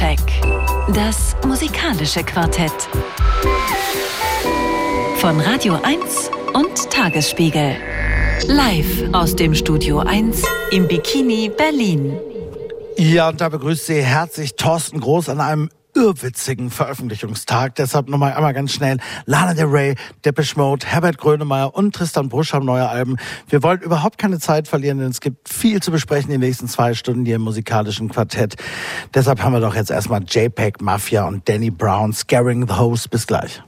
Soundcheck. Das musikalische Quartett. Von Radio 1 und Tagesspiegel. Live aus dem Studio 1 im Bikini Berlin. Ja, und da begrüßt Sie herzlich Thorsten Groß an einem irrwitzigen Veröffentlichungstag. Deshalb nochmal einmal ganz schnell. Lana Del Rey, Depeche Mode, Herbert Grönemeyer und Tristan Brusch haben neue Alben. Wir wollen überhaupt keine Zeit verlieren, denn es gibt viel zu besprechen in den nächsten zwei Stunden hier im musikalischen Quartett. Deshalb haben wir doch jetzt erstmal JPEG, Mafia und Danny Brown, Scaring the Host. Bis gleich.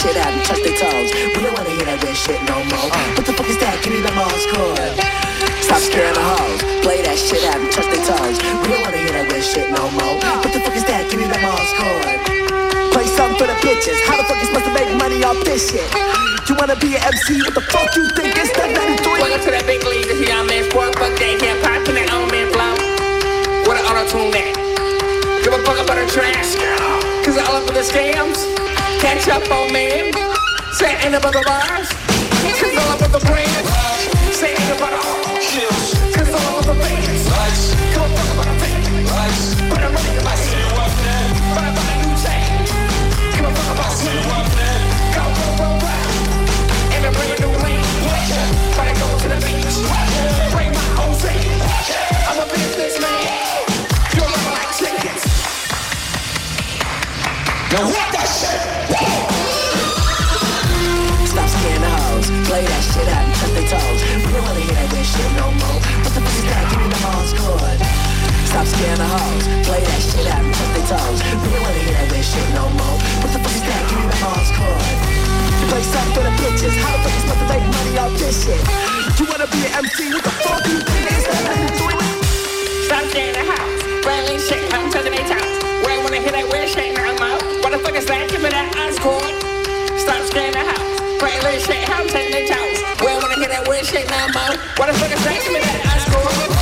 Shit out and touch their toes. We don't wanna hear that uh. weird shit no more. What the fuck is that? Give me the Mars chord. Stop scaring the hoes. Play that shit out and touch their toes. We don't wanna hear that weird shit no more. What the fuck is that? Give me the Mars chord. Play something for the bitches. How the fuck you supposed to make money off this shit? You wanna be an MC? What the fuck you think it's that 93? Welcome to that big league, this young man's sport, fuck that hip hop and that old man flow. What an auto tune that. Give a fuck about the trash. Cause I all up with the scams. Catch up on man. Say ain't about the bars. Cause all with the brand. Say ain't about the Cause all with the fans. Give a fuck about the fans. Put a money in my city. Buy a new chain. Give a fuck about city. Go, go, go, go. And a brand new lane. Wanna go to the beach. Bring my own seat. I'm a businessman. Now what that shit? Play that shit out and touch their toes. We don't wanna hear that weird shit no more. What the fuck is that? Give me the Mars chord. Stop scaring the hoes. Play that shit out and touch their toes. We don't wanna hear that weird shit no more. What the fuck is that? Give me the Mars chord. Play something for the bitches. How the fuck you supposed to make money off this shit? You wanna be an MC? What the fuck you think 93? Stop scaring the house. Rally shit, I'm touching their toes. Where I wanna hear that weird shit no more. What the fuck is that? Give me that ice cord. Stop scaring the house. Rally shit, I'm touching their toes. Where I wanna hear that weird shit no more. What the fuck is that? Give me that ice cord.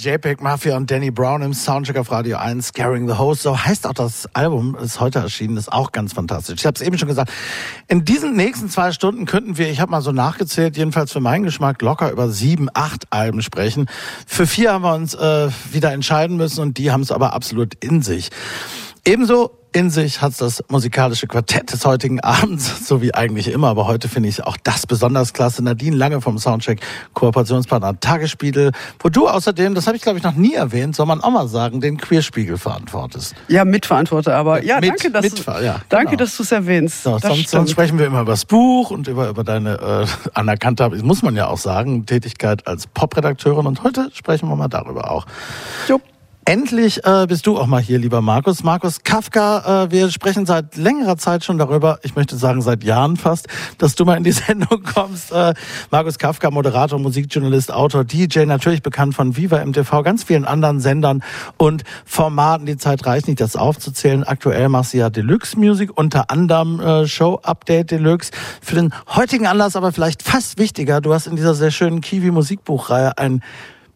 JPEG Mafia und Danny Brown im Soundcheck auf Radio 1, Scaring the Host. So heißt auch das Album, das heute erschienen ist, auch ganz fantastisch. Ich habe es eben schon gesagt. In diesen nächsten zwei Stunden könnten wir, ich habe mal so nachgezählt, jedenfalls für meinen Geschmack, locker über sieben, acht Alben sprechen. Für vier haben wir uns äh, wieder entscheiden müssen und die haben es aber absolut in sich. Ebenso in sich hat das musikalische Quartett des heutigen Abends, so wie eigentlich immer, aber heute finde ich auch das besonders klasse. Nadine Lange vom Soundcheck, Kooperationspartner Tagesspiegel, wo du außerdem, das habe ich glaube ich noch nie erwähnt, soll man auch mal sagen, den Queerspiegel verantwortest. Ja, mitverantworte, aber ja, Mit- danke, dass mitver- du, ja, danke, genau. dass du es erwähnst. So, sonst, sonst sprechen wir immer über das Buch und über, über deine äh, anerkannte, muss man ja auch sagen, Tätigkeit als Popredakteurin. Und heute sprechen wir mal darüber auch. Jo. Endlich äh, bist du auch mal hier, lieber Markus. Markus Kafka, äh, wir sprechen seit längerer Zeit schon darüber, ich möchte sagen seit Jahren fast, dass du mal in die Sendung kommst. Äh, Markus Kafka, Moderator, Musikjournalist, Autor, DJ, natürlich bekannt von Viva MTV, ganz vielen anderen Sendern und Formaten. Die Zeit reicht nicht, das aufzuzählen. Aktuell machst du ja Deluxe Music, unter anderem äh, Show Update Deluxe. Für den heutigen Anlass aber vielleicht fast wichtiger, du hast in dieser sehr schönen Kiwi Musikbuchreihe ein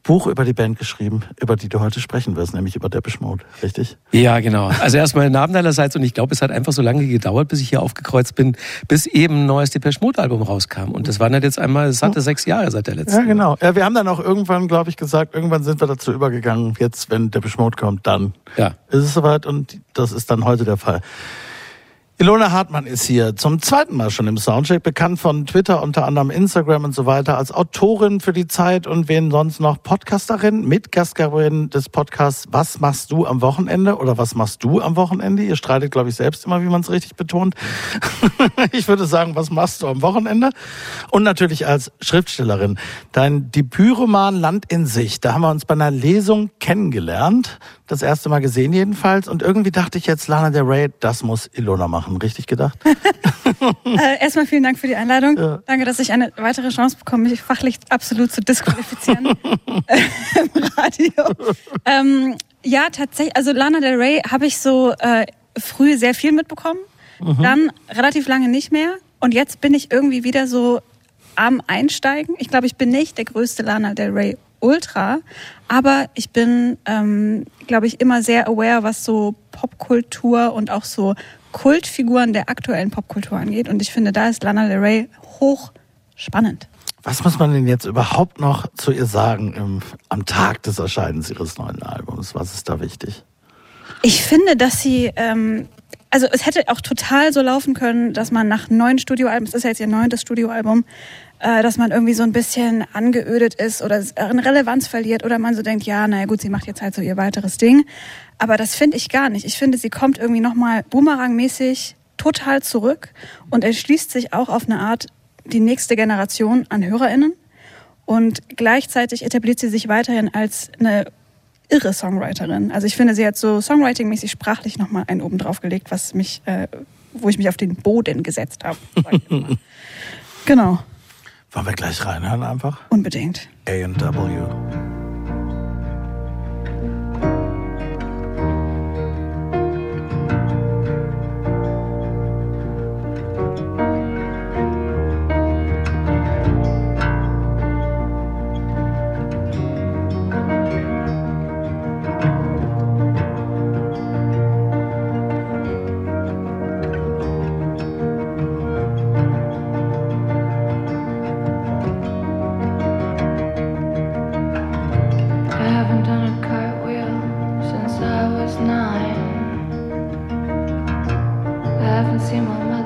Buch über die Band geschrieben, über die du heute sprechen wirst, nämlich über Depeche Mode, richtig? Ja, genau. Also erstmal Namen deinerseits und ich glaube, es hat einfach so lange gedauert, bis ich hier aufgekreuzt bin, bis eben ein neues Depeche Mode Album rauskam. Und das waren halt jetzt einmal, es hatte sechs Jahre seit der letzten. Ja, genau. Ja, wir haben dann auch irgendwann, glaube ich, gesagt, irgendwann sind wir dazu übergegangen, jetzt, wenn Depeche Mode kommt, dann Ja. ist es soweit und das ist dann heute der Fall. Ilona Hartmann ist hier zum zweiten Mal schon im Soundcheck, bekannt von Twitter, unter anderem Instagram und so weiter, als Autorin für die Zeit und wen sonst noch, Podcasterin, Mitgastgeberin des Podcasts Was machst du am Wochenende oder was machst du am Wochenende? Ihr streitet, glaube ich, selbst immer, wie man es richtig betont. ich würde sagen, was machst du am Wochenende? Und natürlich als Schriftstellerin. Dein Debütroman Land in Sicht, da haben wir uns bei einer Lesung kennengelernt, das erste Mal gesehen jedenfalls und irgendwie dachte ich jetzt, Lana Del Rey, das muss Ilona machen. Richtig gedacht? Äh, erstmal vielen Dank für die Einladung. Ja. Danke, dass ich eine weitere Chance bekomme, mich fachlich absolut zu disqualifizieren äh, im Radio. Ähm, ja, tatsächlich, also Lana Del Rey habe ich so äh, früh sehr viel mitbekommen, dann relativ lange nicht mehr und jetzt bin ich irgendwie wieder so am Einsteigen. Ich glaube, ich bin nicht der größte Lana Del Rey Ultra, aber ich bin, ähm, glaube ich, immer sehr aware, was so Popkultur und auch so Kultfiguren der aktuellen Popkultur angeht. Und ich finde, da ist Lana Del Rey hoch spannend. Was muss man denn jetzt überhaupt noch zu ihr sagen im, am Tag des Erscheinens ihres neuen Albums? Was ist da wichtig? Ich finde, dass sie, ähm, also es hätte auch total so laufen können, dass man nach neun Studioalben, es ist ja jetzt ihr neuntes Studioalbum, dass man irgendwie so ein bisschen angeödet ist oder an Relevanz verliert oder man so denkt, ja, naja gut, sie macht jetzt halt so ihr weiteres Ding. Aber das finde ich gar nicht. Ich finde, sie kommt irgendwie nochmal boomerangmäßig total zurück und erschließt sich auch auf eine Art die nächste Generation an HörerInnen. Und gleichzeitig etabliert sie sich weiterhin als eine irre Songwriterin. Also ich finde, sie hat so Songwriting-mäßig sprachlich nochmal einen oben drauf gelegt, was mich, äh, wo ich mich auf den Boden gesetzt habe. genau, Wollen wir gleich reinhören einfach? unbedingt. A&W. Was nine. I haven't seen my mother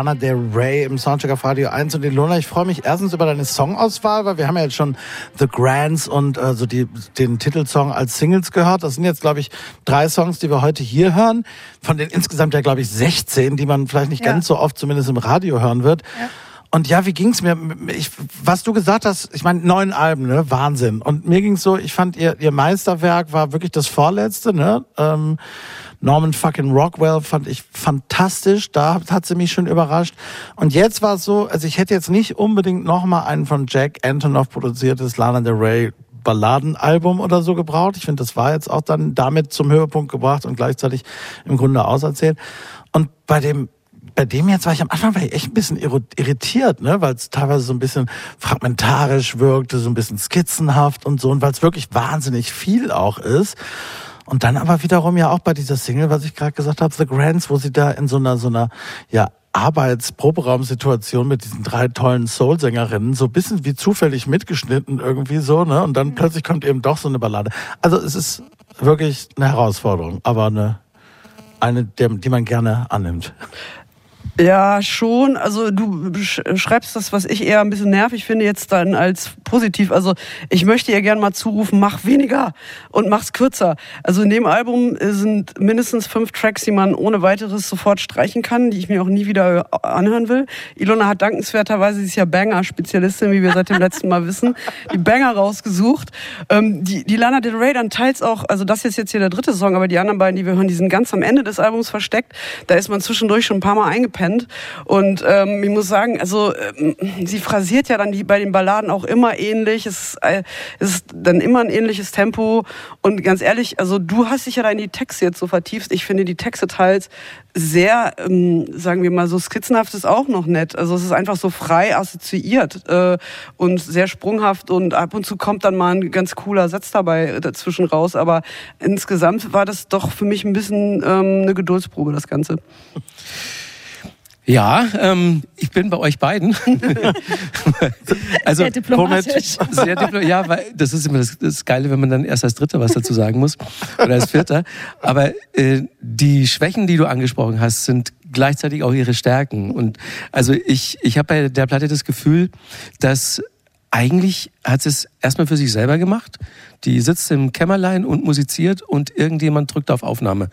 Lana Del Rey im Soundcheck auf Radio 1 und Ilona, ich freue mich erstens über deine Songauswahl, weil wir haben ja jetzt schon The Grands und äh, so die, den Titelsong als Singles gehört. Das sind jetzt, glaube ich, drei Songs, die wir heute hier hören. Von den insgesamt ja, glaube ich, 16, die man vielleicht nicht Ja. ganz so oft zumindest im Radio hören wird. Und ja, wie ging's mir? Ich, was du gesagt hast, ich meine, neun Alben, ne? Wahnsinn. Und mir ging's so, ich fand ihr, ihr Meisterwerk war wirklich das vorletzte, ne? Ähm, Norman fucking Rockwell fand ich fantastisch. Da hat sie mich schon überrascht. Und jetzt war es so, also ich hätte jetzt nicht unbedingt nochmal einen von Jack Antonoff produziertes Lana Del Rey Balladenalbum oder so gebraucht. Ich finde, das war jetzt auch dann damit zum Höhepunkt gebracht und gleichzeitig im Grunde auserzählt. Und bei dem bei dem jetzt war ich am Anfang war ich echt ein bisschen irritiert, ne, weil es teilweise so ein bisschen fragmentarisch wirkte, so ein bisschen skizzenhaft und so und weil es wirklich wahnsinnig viel auch ist. Und dann aber wiederum ja auch bei dieser Single, was ich gerade gesagt habe, The Grants, wo sie da in so einer so einer ja Arbeitsproberaumsituation mit diesen drei tollen Soul-Sängerinnen so ein bisschen wie zufällig mitgeschnitten irgendwie so, ne? Und dann plötzlich kommt eben doch so eine Ballade. Also es ist wirklich eine Herausforderung, aber eine eine, der, die man gerne annimmt. Ja, schon. Also du sch- schreibst das, was ich eher ein bisschen nervig finde, jetzt dann als positiv. Also ich möchte ihr gerne mal zurufen, mach weniger und mach's kürzer. Also in dem Album sind mindestens fünf Tracks, die man ohne weiteres sofort streichen kann, die ich mir auch nie wieder anhören will. Ilona hat dankenswerterweise, sie ist ja Banger-Spezialistin, wie wir seit dem letzten Mal wissen, die Banger rausgesucht. Ähm, die, die Lana Del Rey dann teils auch, also das ist jetzt hier der dritte Song, aber die anderen beiden, die wir hören, die sind ganz am Ende des Albums versteckt. Da ist man zwischendurch schon ein paar Mal eingepennt. Und ähm, ich muss sagen, also ähm, sie phrasiert ja dann die, bei den Balladen auch immer ähnlich. Es ist, äh, ist dann immer ein ähnliches Tempo. Und ganz ehrlich, also du hast dich ja da in die Texte jetzt so vertieft. Ich finde die Texte teils sehr, ähm, sagen wir mal, so skizzenhaft ist auch noch nett. Also es ist einfach so frei assoziiert äh, und sehr sprunghaft und ab und zu kommt dann mal ein ganz cooler Satz dabei dazwischen raus. Aber insgesamt war das doch für mich ein bisschen ähm, eine Geduldsprobe, das Ganze. Ja, ähm, ich bin bei euch beiden. also Sehr diplomatisch. Sehr diplo ja, weil das ist immer das, das Geile, wenn man dann erst als Dritter was dazu sagen muss oder als Vierter. Aber äh, die Schwächen, die du angesprochen hast, sind gleichzeitig auch ihre Stärken. Und also ich, ich habe bei der Platte das Gefühl, dass eigentlich hat sie es erstmal für sich selber gemacht. Die sitzt im Kämmerlein und musiziert und irgendjemand drückt auf Aufnahme.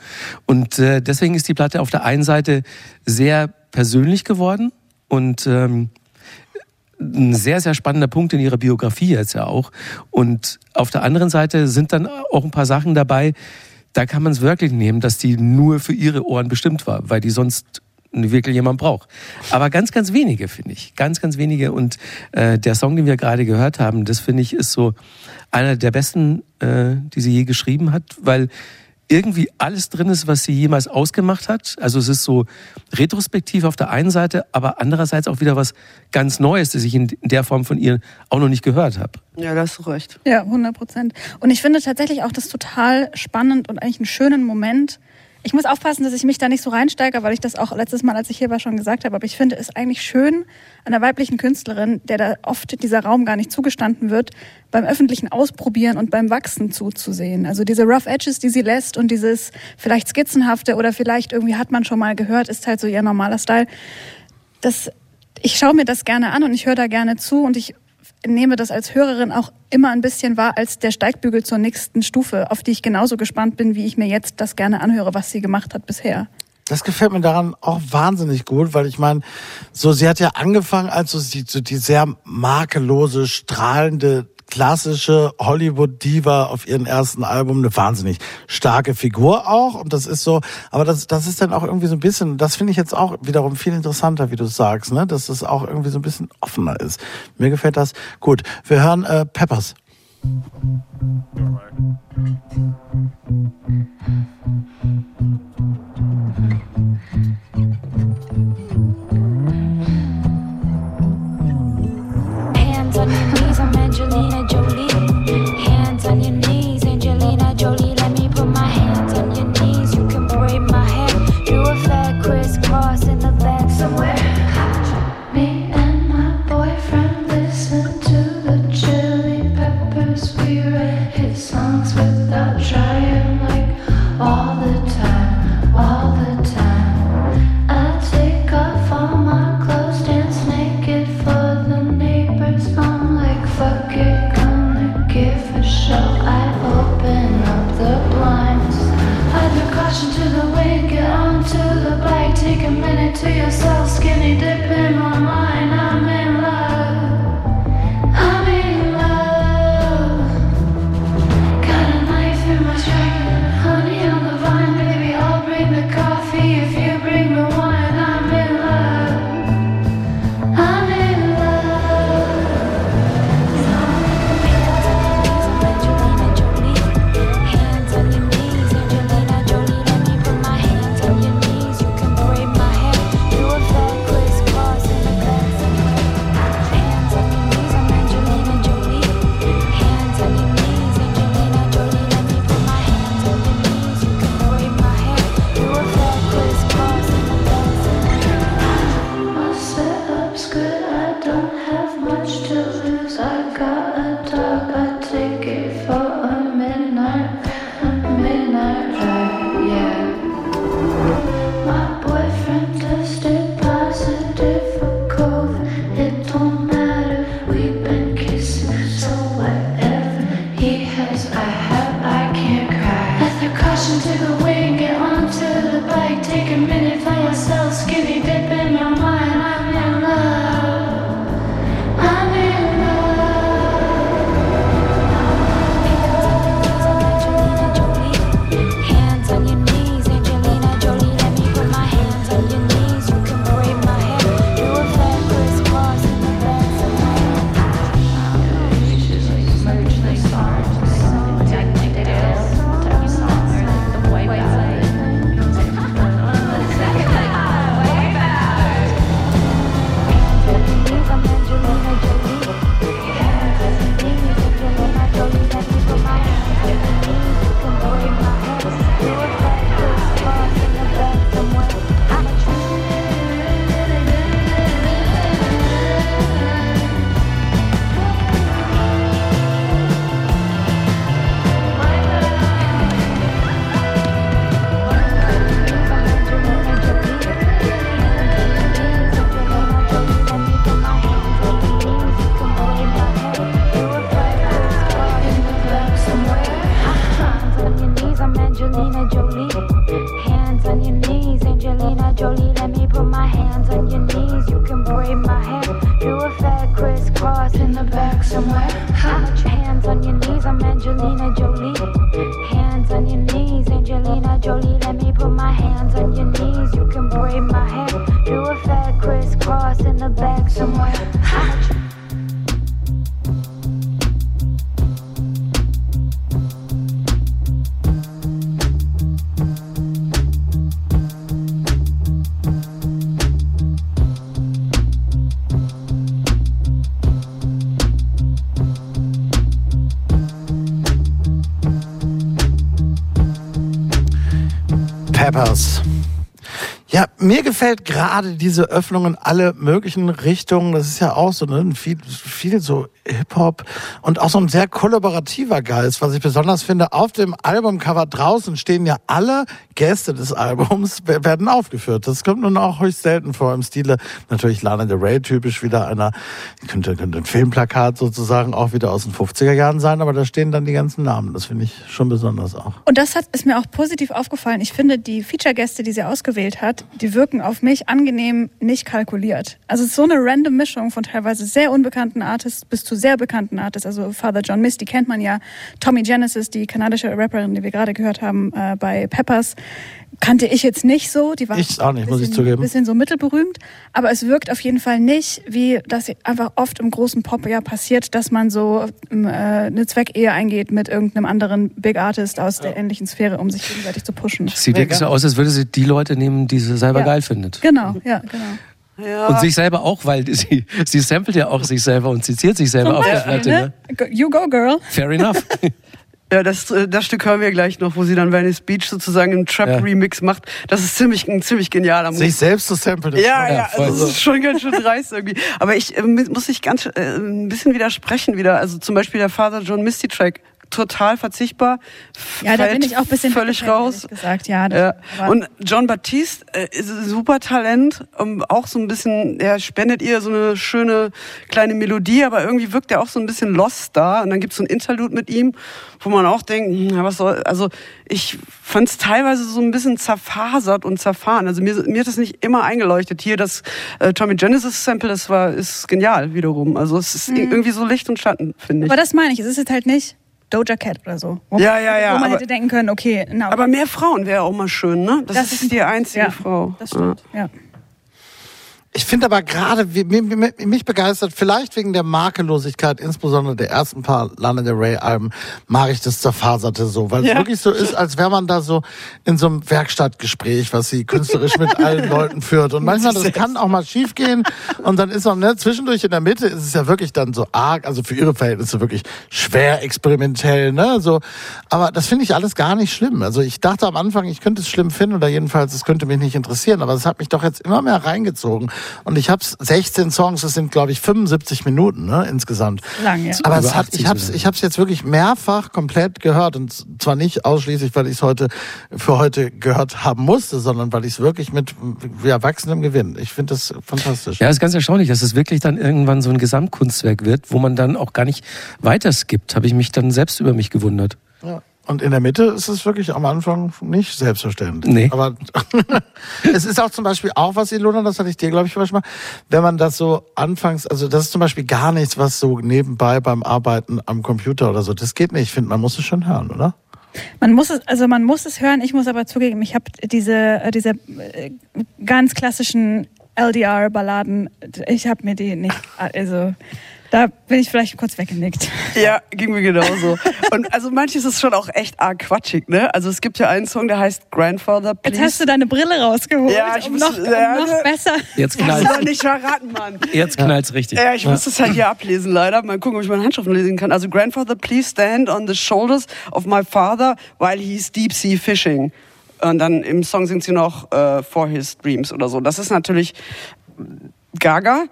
Und äh, deswegen ist die Platte auf der einen Seite sehr persönlich geworden und ähm, ein sehr, sehr spannender Punkt in ihrer Biografie jetzt ja auch. Und auf der anderen Seite sind dann auch ein paar Sachen dabei, da kann man es wirklich nehmen, dass die nur für ihre Ohren bestimmt war, weil die sonst wirklich jemand braucht. Aber ganz, ganz wenige, finde ich. Ganz, ganz wenige. Und äh, der Song, den wir gerade gehört haben, das finde ich ist so einer der besten, äh, die sie je geschrieben hat, weil irgendwie alles drin ist, was sie jemals ausgemacht hat. Also es ist so retrospektiv auf der einen Seite, aber andererseits auch wieder was ganz Neues, das ich in der Form von ihr auch noch nicht gehört habe. Ja, da hast du recht. Ja, 100 Prozent. Und ich finde tatsächlich auch das total spannend und eigentlich einen schönen Moment. Ich muss aufpassen, dass ich mich da nicht so reinsteige, weil ich das auch letztes Mal, als ich hier war, schon gesagt habe. Aber ich finde es eigentlich schön, einer weiblichen Künstlerin, der da oft dieser Raum gar nicht zugestanden wird, beim öffentlichen Ausprobieren und beim Wachsen zuzusehen. Also diese Rough Edges, die sie lässt und dieses vielleicht skizzenhafte oder vielleicht irgendwie hat man schon mal gehört, ist halt so ihr normaler Style. Das, ich schaue mir das gerne an und ich höre da gerne zu und ich nehme das als Hörerin auch immer ein bisschen wahr als der Steigbügel zur nächsten Stufe, auf die ich genauso gespannt bin, wie ich mir jetzt das gerne anhöre, was sie gemacht hat bisher. Das gefällt mir daran auch wahnsinnig gut, weil ich meine, so sie hat ja angefangen als so die, so die sehr makellose, strahlende klassische Hollywood-Diva auf ihrem ersten Album, eine wahnsinnig starke Figur auch. Und das ist so, aber das, das ist dann auch irgendwie so ein bisschen, das finde ich jetzt auch wiederum viel interessanter, wie du sagst, ne? dass es auch irgendwie so ein bisschen offener ist. Mir gefällt das gut. Wir hören äh, Peppers. Angelina Jolie. Peppers. Ja, mir gefällt gerade diese Öffnung in alle möglichen Richtungen. Das ist ja auch so ne, viel, viel so Hip-Hop und auch so ein sehr kollaborativer Geist, was ich besonders finde. Auf dem Albumcover draußen stehen ja alle Gäste des Albums, wer- werden aufgeführt. Das kommt nun auch höchst selten vor im Stile. Natürlich Lana Del Rey typisch wieder einer, könnte, könnte ein Filmplakat sozusagen auch wieder aus den 50er Jahren sein, aber da stehen dann die ganzen Namen. Das finde ich schon besonders auch. Und das hat, ist mir auch positiv aufgefallen. Ich finde, die Feature-Gäste, die sie ausgewählt hat, die wirken auf mich angenehm nicht kalkuliert. Also es ist so eine random Mischung von teilweise sehr unbekannten Artists bis zu sehr bekannten Artists. Also Father John Misty kennt man ja. Tommy Genesis, die kanadische Rapperin, die wir gerade gehört haben äh, bei Peppers, kannte ich jetzt nicht so. Die war Ich auch nicht, muss ich bisschen- zugeben. bisschen so mittelberühmt. Aber es wirkt auf jeden Fall nicht, wie das einfach oft im großen Pop ja passiert, dass man so ähm, äh, eine Zweckehe eingeht mit irgendeinem anderen Big Artist aus der ähnlichen Sphäre, um sich gegenseitig zu pushen. Sieht wirklich so aus, als würde sie die Leute nehmen, die sie selber Ja. geil findet. Genau, ja, genau. Ja. Und sich selber auch, weil sie, sie samplet ja auch sich selber und zitiert sich selber Zum auf der Beispiel, Platte. ne? Ne? You go, girl. Fair enough. Ja, das, äh, das Stück hören wir gleich noch, wo sie dann Venice Beach sozusagen einen Trap-Remix macht. Das ist ziemlich, ein ziemlich genialer Move. Sich selbst zu samplen. ist Ja, ja, voll. also das ist schon ganz schön dreist irgendwie. Aber ich äh, muss ich ganz äh, ein bisschen widersprechen wieder. Also zum Beispiel der Father John Misty Track, total verzichtbar. Ja, da bin ich auch ein bisschen völlig raus. gesagt. Ja, Ja. Und John Baptiste äh, ist ein super Talent, um, auch so ein bisschen, er spendet ihr so eine schöne kleine Melodie, aber irgendwie wirkt er auch so ein bisschen lost da. Und dann gibt's so ein Interlude mit ihm, wo man auch denkt, hm, ja, was soll, also ich fand es teilweise so ein bisschen zerfasert und zerfahren. Also mir, mir hat das nicht immer eingeleuchtet. Hier das äh, Tommy Genesis Sample, das war ist genial wiederum. Also es ist irgendwie so Licht und Schatten, finde ich. aber das meine ich, es ist jetzt halt nicht Doja Cat oder so. Wo, Ja, ja, ja, Wo man aber- hätte denken können, okay, na, aber mehr Frauen wäre auch mal schön, ne? Das, ist die einzige ja, Frau. Das stimmt, ja. Ich finde aber gerade, mich begeistert, vielleicht wegen der Makellosigkeit, insbesondere der ersten paar Lana Del Rey Alben, mag ich das Zerfaserte so, weil es Ja. wirklich so ist, als wäre man da so in so einem Werkstattgespräch, was sie künstlerisch mit allen Leuten führt. Und manchmal, das kann auch mal schief gehen und dann ist auch, ne, zwischendurch in der Mitte ist es ja wirklich dann so arg, also für ihre Verhältnisse wirklich schwer experimentell, ne, so. Aber das finde ich alles gar nicht schlimm. Also ich dachte am Anfang, ich könnte es schlimm finden oder jedenfalls, es könnte mich nicht interessieren, aber es hat mich doch jetzt immer mehr reingezogen. Und ich habe 16 Songs, das sind glaube ich 75 Minuten ne, insgesamt. Lang, ja. Aber es hat, 80 ich habe sogar. ich hab's jetzt wirklich mehrfach komplett gehört und zwar nicht ausschließlich, weil ich es heute für heute gehört haben musste, sondern weil ich es wirklich mit wie erwachsenem Gewinn. Ich finde das fantastisch. Ja, ist ganz erstaunlich, dass es wirklich dann irgendwann so ein Gesamtkunstwerk wird, wo man dann auch gar nicht weiter skippt. Habe ich mich dann selbst über mich gewundert. Ja. Und in der Mitte ist es wirklich am Anfang nicht selbstverständlich. Nee. Aber es ist auch zum Beispiel auch was, Ilona, das hatte ich dir, glaube ich, schon mal, wenn man das so anfangs, also das ist zum Beispiel gar nichts, was so nebenbei beim Arbeiten am Computer oder so, das geht nicht. Ich finde, man muss es schon hören, oder? Man muss es, also man muss es hören. Ich muss aber zugeben, ich habe diese, äh, diese äh, ganz klassischen LDR-Balladen, ich habe mir die nicht, also da bin ich vielleicht kurz weggenickt. Ja, ging mir genauso. Und also manches ist schon auch echt arg quatschig, ne? Also es gibt ja einen Song, der heißt Grandfather, Jetzt Please. hast du deine Brille rausgeholt, Ja, ich um, muss- noch, um ja, noch ne? besser. Jetzt Kannst du knallt doch nicht verraten, Mann. jetzt knallt's richtig. Ja, ich muss das halt hier ablesen, leider. Mal gucken, ob ich meine Handschrift lesen kann. Also, Grandfather, please stand on the shoulders of my father while he's deep sea fishing. Und dann im Song singt sie noch äh, For His Dreams oder so. Das ist natürlich Gaga.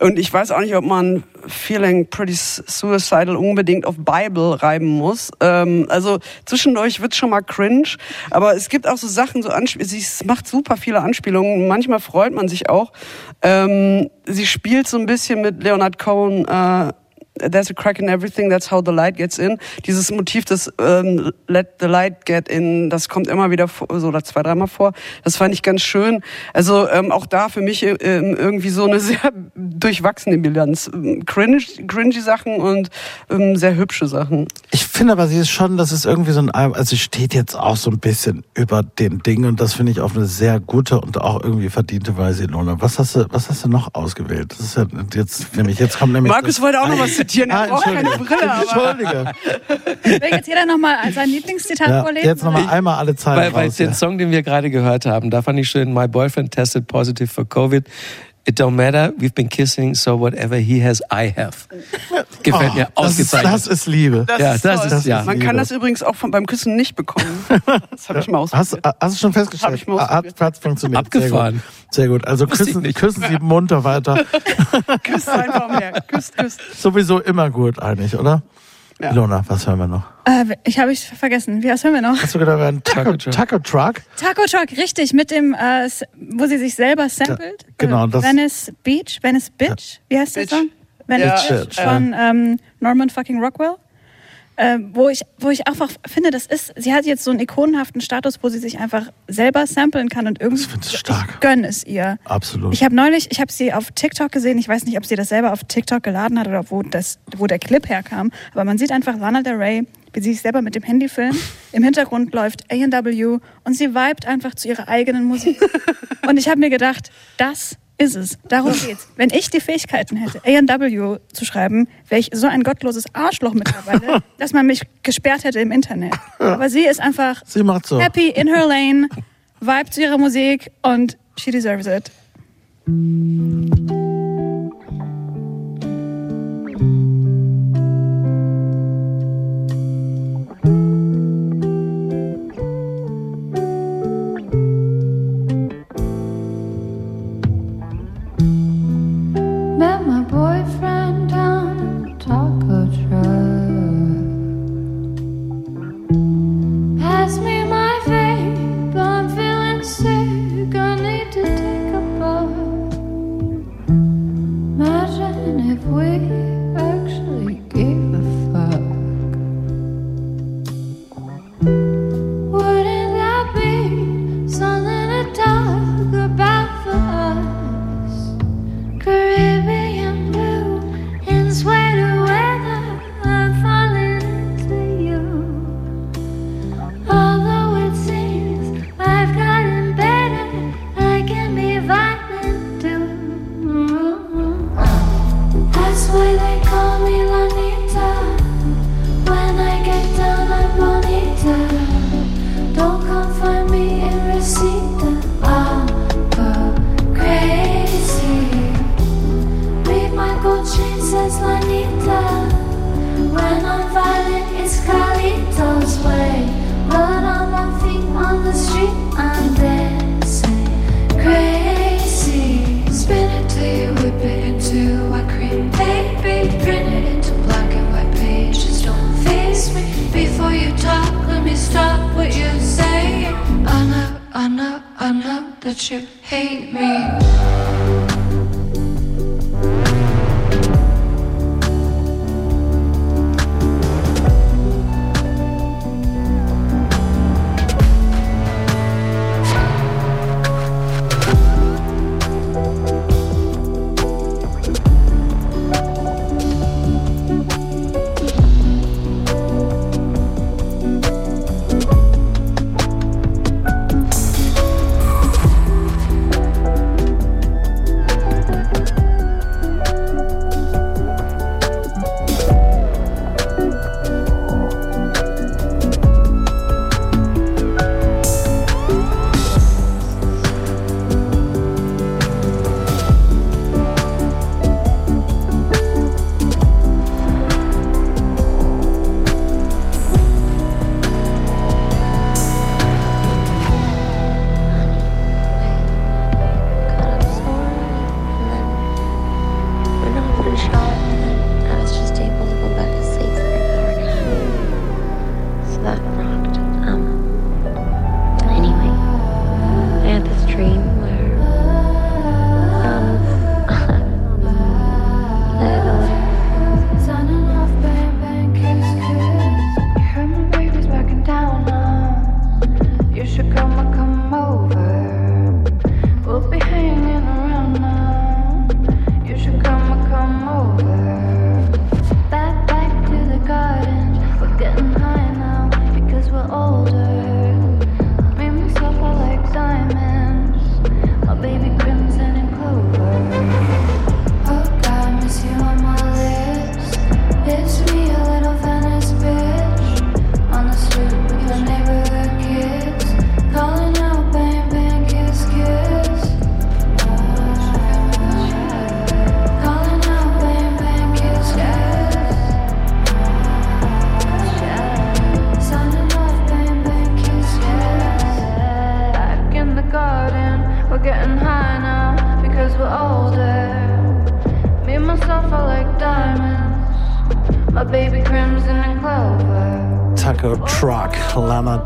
Und ich weiß auch nicht, ob man Feeling Pretty Suicidal unbedingt auf Bible reiben muss. Ähm, also zwischendurch wird's schon mal cringe. Aber es gibt auch so Sachen, so Anspiel sie macht super viele Anspielungen. Manchmal freut man sich auch. Ähm, sie spielt so ein bisschen mit Leonard Cohen äh, There's a crack in everything, that's how the light gets in. Dieses Motiv des ähm, Let the light get in, das kommt immer wieder vor, so oder zwei, dreimal vor. Das fand ich ganz schön. Also ähm, auch da für mich ähm, irgendwie so eine sehr durchwachsene Bilanz. Ähm, Cringe, cringy Sachen und ähm, sehr hübsche Sachen. Ich finde aber, sie ist schon, das ist irgendwie so ein Album, also sie steht jetzt auch so ein bisschen über dem Ding und das finde ich auf eine sehr gute und auch irgendwie verdiente Weise, Ilona. Was hast du, was hast du noch ausgewählt? Das ist ja jetzt, nämlich, jetzt kommt nämlich. Markus wollte auch noch was zitieren, er Ah, braucht keine Entschuldige. Brille, aber Entschuldige. Will jetzt jeder nochmal sein Lieblingszitat Ja, vorlesen? jetzt nochmal einmal alle Zeilen Weil, weil raus. den ja. Song, den wir gerade gehört haben, da fand ich schön, My boyfriend tested positive for COVID. It don't matter, we've been kissing, so whatever he has, I have. Gefällt mir Oh, das, ist, ausgezeichnet. das ist Liebe. ja, das toll. ist, ja. Man kann das übrigens auch von, beim Küssen nicht bekommen. Das habe ich mal Hast, ausprobiert. hast du schon festgestellt? Ich mal Ah, Hat, hat funktioniert. Abgefahren. Sehr gut. Sehr gut. Also küssen, küssen Sie munter weiter. Küsst einfach mehr. Küsst, küsst. Sowieso immer gut eigentlich, oder? Ja. Ilona, was hören wir noch? Äh, ich habe ich vergessen. Wie was hören wir noch? Hast du gedacht, wir hören Taco, Taco Truck. Taco Truck? Richtig, mit dem, äh, wo sie sich selber samplet. genau, Äh, das- Venice Beach, Venice Bitch, wie heißt der. Song? Venice Ja, Bitch Bitch, von ähm, Norman fucking Rockwell. Äh, wo ich, wo ich einfach finde, das ist, sie hat jetzt so einen ikonenhaften Status, wo sie sich einfach selber samplen kann und irgendwie, gönn es ihr. Absolut. Ich habe neulich, ich habe sie auf TikTok gesehen. Ich weiß nicht, ob sie das selber auf TikTok geladen hat oder wo, das, wo der Clip herkam. Aber man sieht einfach Lana Del Rey, wie sie sich selber mit dem Handy filmt. Im Hintergrund läuft A&W und sie vibet einfach zu ihrer eigenen Musik. und ich habe mir gedacht, das ist es. Darum geht's. Wenn ich die Fähigkeiten hätte, A&W zu schreiben, wäre ich so ein gottloses Arschloch mittlerweile, dass man mich gesperrt hätte im Internet. Aber sie ist einfach Sie macht so. happy in her lane, vibet zu ihrer Musik und she deserves it.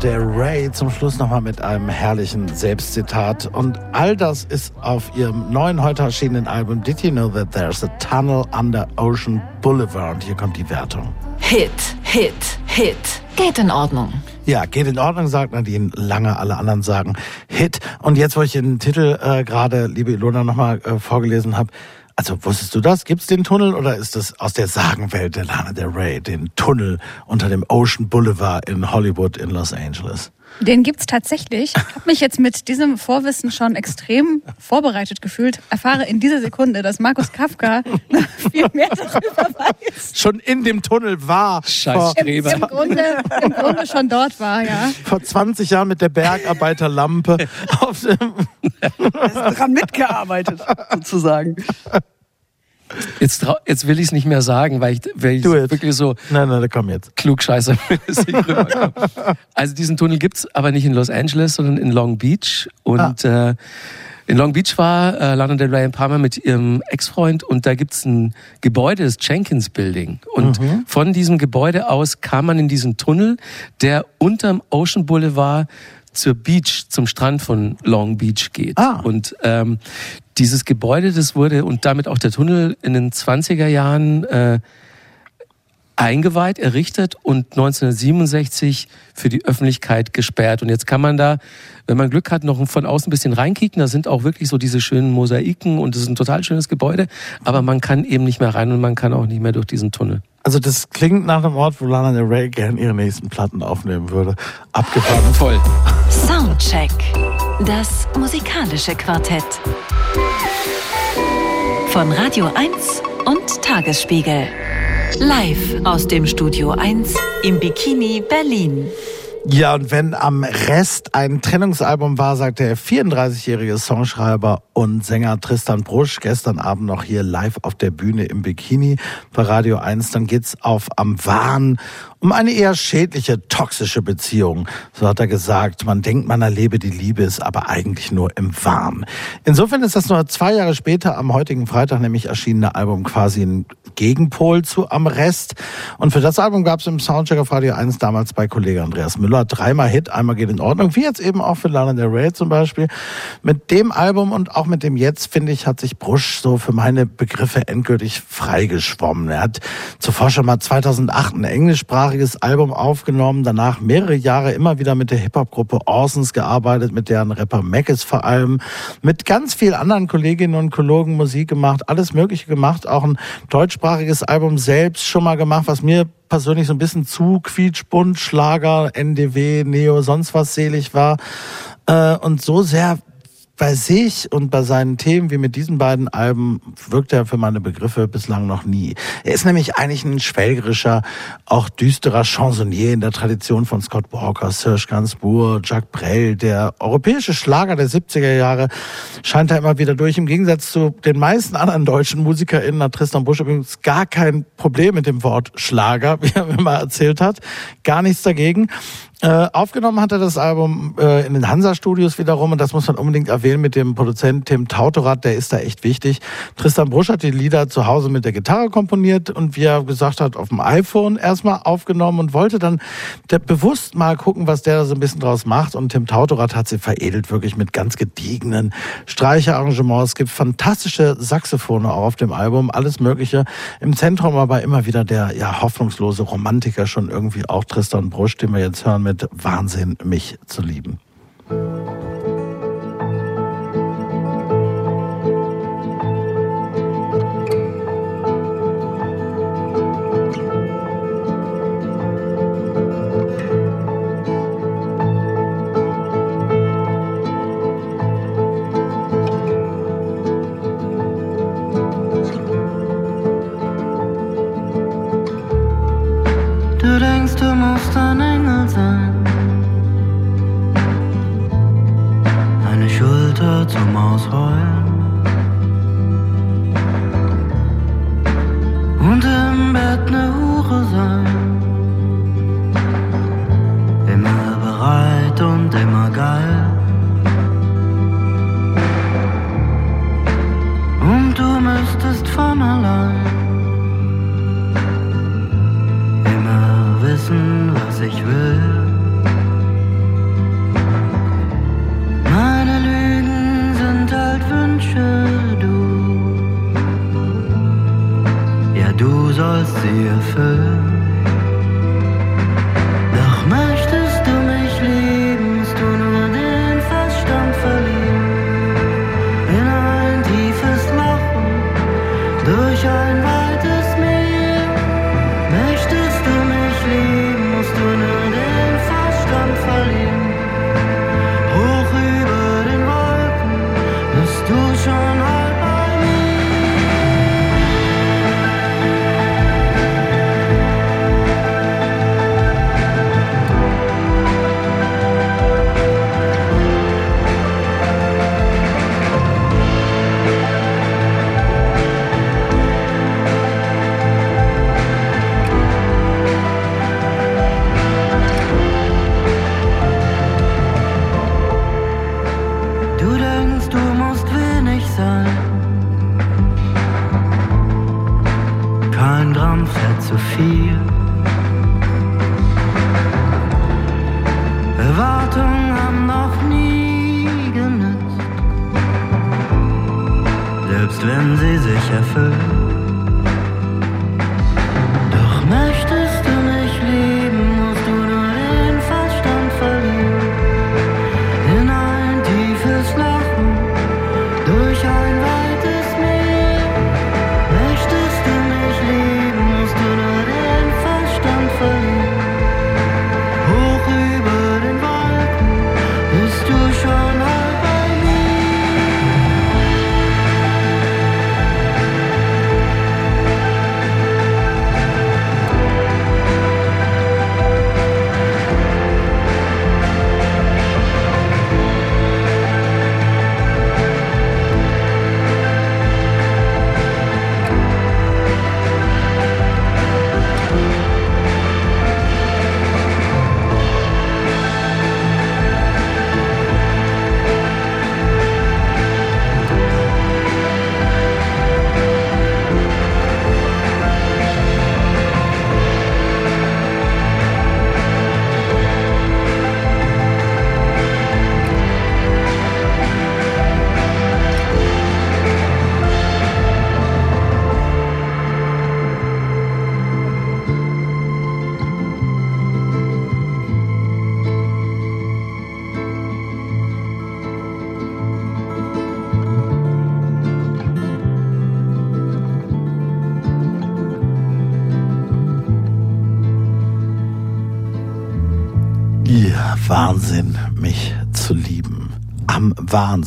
Del Rey. Zum Schluss nochmal mit einem herrlichen Selbstzitat. Und all das ist auf ihrem neuen, heute erschienenen Album Did You Know That There's a Tunnel Under Ocean Boulevard? Und hier kommt die Wertung. Hit, Hit, Hit. Geht in Ordnung. Ja, geht in Ordnung, sagt Nadine. Lange alle anderen sagen Hit. Und jetzt, wo ich den Titel äh, gerade, liebe Ilona, nochmal äh, vorgelesen habe, also wusstest du das? Gibt's den Tunnel oder ist das aus der Sagenwelt der Lana Del Rey, den Tunnel unter dem Ocean Boulevard in Hollywood in Los Angeles? Den gibt's tatsächlich. Ich habe mich jetzt mit diesem Vorwissen schon extrem vorbereitet gefühlt. Erfahre in dieser Sekunde, dass Markus Kafka viel mehr darüber weiß. Schon in dem Tunnel war Scheiß vor, Streber. Im Grunde, Im Grunde schon dort war, ja. vor 20 Jahren mit der Bergarbeiterlampe auf dem Daran mitgearbeitet, sozusagen. Jetzt, jetzt will ich es nicht mehr sagen, weil ich, weil ich wirklich so Nein, nein, komm jetzt. rüberkomme. Also diesen Tunnel gibt's aber nicht in Los Angeles, sondern in Long Beach. Und äh, in Long Beach war äh, Lana Del Rey ein paar Mal mit ihrem Ex-Freund und da gibt's ein Gebäude, das Jenkins Building. Und von diesem Gebäude aus kam man in diesen Tunnel, der unterm Ocean Boulevard zur Beach, zum Strand von Long Beach geht. Ah. Und ähm, dieses Gebäude, das wurde und damit auch der Tunnel in den 20er Jahren äh, eingeweiht, errichtet und 1967 für die Öffentlichkeit gesperrt. Und jetzt kann man da, wenn man Glück hat, noch von außen ein bisschen reinkicken. Da sind auch wirklich so diese schönen Mosaiken und es ist ein total schönes Gebäude. Aber man kann eben nicht mehr rein und man kann auch nicht mehr durch diesen Tunnel. Also das klingt nach einem Ort, wo Lana Del Rey gern ihre nächsten Platten aufnehmen würde. Abgefahren. Voll. Soundcheck. Das musikalische Quartett. Von Radio 1 und Tagesspiegel. Live aus dem Studio 1 im Bikini Berlin. Ja, und wenn am Rest ein Trennungsalbum war, sagt der 34-jährige Songschreiber und Sänger Tristan Brusch gestern Abend noch hier live auf der Bühne im Bikini bei Radio 1, dann geht's auf am Wahn um eine eher schädliche, toxische Beziehung. So hat er gesagt, man denkt, man erlebe die Liebe, ist aber eigentlich nur im Wahn. Insofern ist das nur zwei Jahre später am heutigen Freitag nämlich erschienene Album quasi ein Gegenpol zu Am Rest. Und für das Album gab es im Soundcheck auf Radio 1 damals bei Kollege Andreas Müller dreimal Hit, einmal geht in Ordnung, wie jetzt eben auch für Lana Del Rey zum Beispiel. Mit dem Album und auch mit dem Jetzt, finde ich, hat sich Brusch so für meine Begriffe endgültig freigeschwommen. Er hat zuvor schon mal 2008 ein englischsprachiges Album aufgenommen, danach mehrere Jahre immer wieder mit der Hip-Hop-Gruppe Orsons gearbeitet, mit deren Rapper Mackes vor allem, mit ganz vielen anderen Kolleginnen und Kollegen Musik gemacht, alles Mögliche gemacht, auch ein deutschsprachiges Album selbst schon mal gemacht, was mir persönlich so ein bisschen zu quietschbunt, Schlager, NDW, Neo, sonst was selig war. Äh, und so sehr bei sich und bei seinen Themen wie mit diesen beiden Alben wirkt er für meine Begriffe bislang noch nie. Er ist nämlich eigentlich ein schwelgerischer, auch düsterer Chansonnier in der Tradition von Scott Walker, Serge Gainsbourg, Jacques Brel. Der europäische Schlager der 70er Jahre scheint da immer wieder durch. Im Gegensatz zu den meisten anderen deutschen MusikerInnen hat Tristan Busch übrigens gar kein Problem mit dem Wort Schlager, wie er mir mal erzählt hat. Gar nichts dagegen. Äh, aufgenommen hat er das Album äh, in den Hansa-Studios wiederum und das muss man unbedingt erwähnen mit dem Produzenten Tim Tautorat, der ist da echt wichtig. Tristan Brusch hat die Lieder zu Hause mit der Gitarre komponiert und wie er gesagt hat, auf dem iPhone erstmal aufgenommen und wollte dann bewusst mal gucken, was der da so ein bisschen draus macht und Tim Tautorat hat sie veredelt wirklich mit ganz gediegenen Streicherarrangements. Es gibt fantastische Saxophone auch auf dem Album, alles mögliche. Im Zentrum aber immer wieder der ja hoffnungslose Romantiker schon irgendwie auch Tristan Brusch, den wir jetzt hören mit Wahnsinn, mich zu lieben.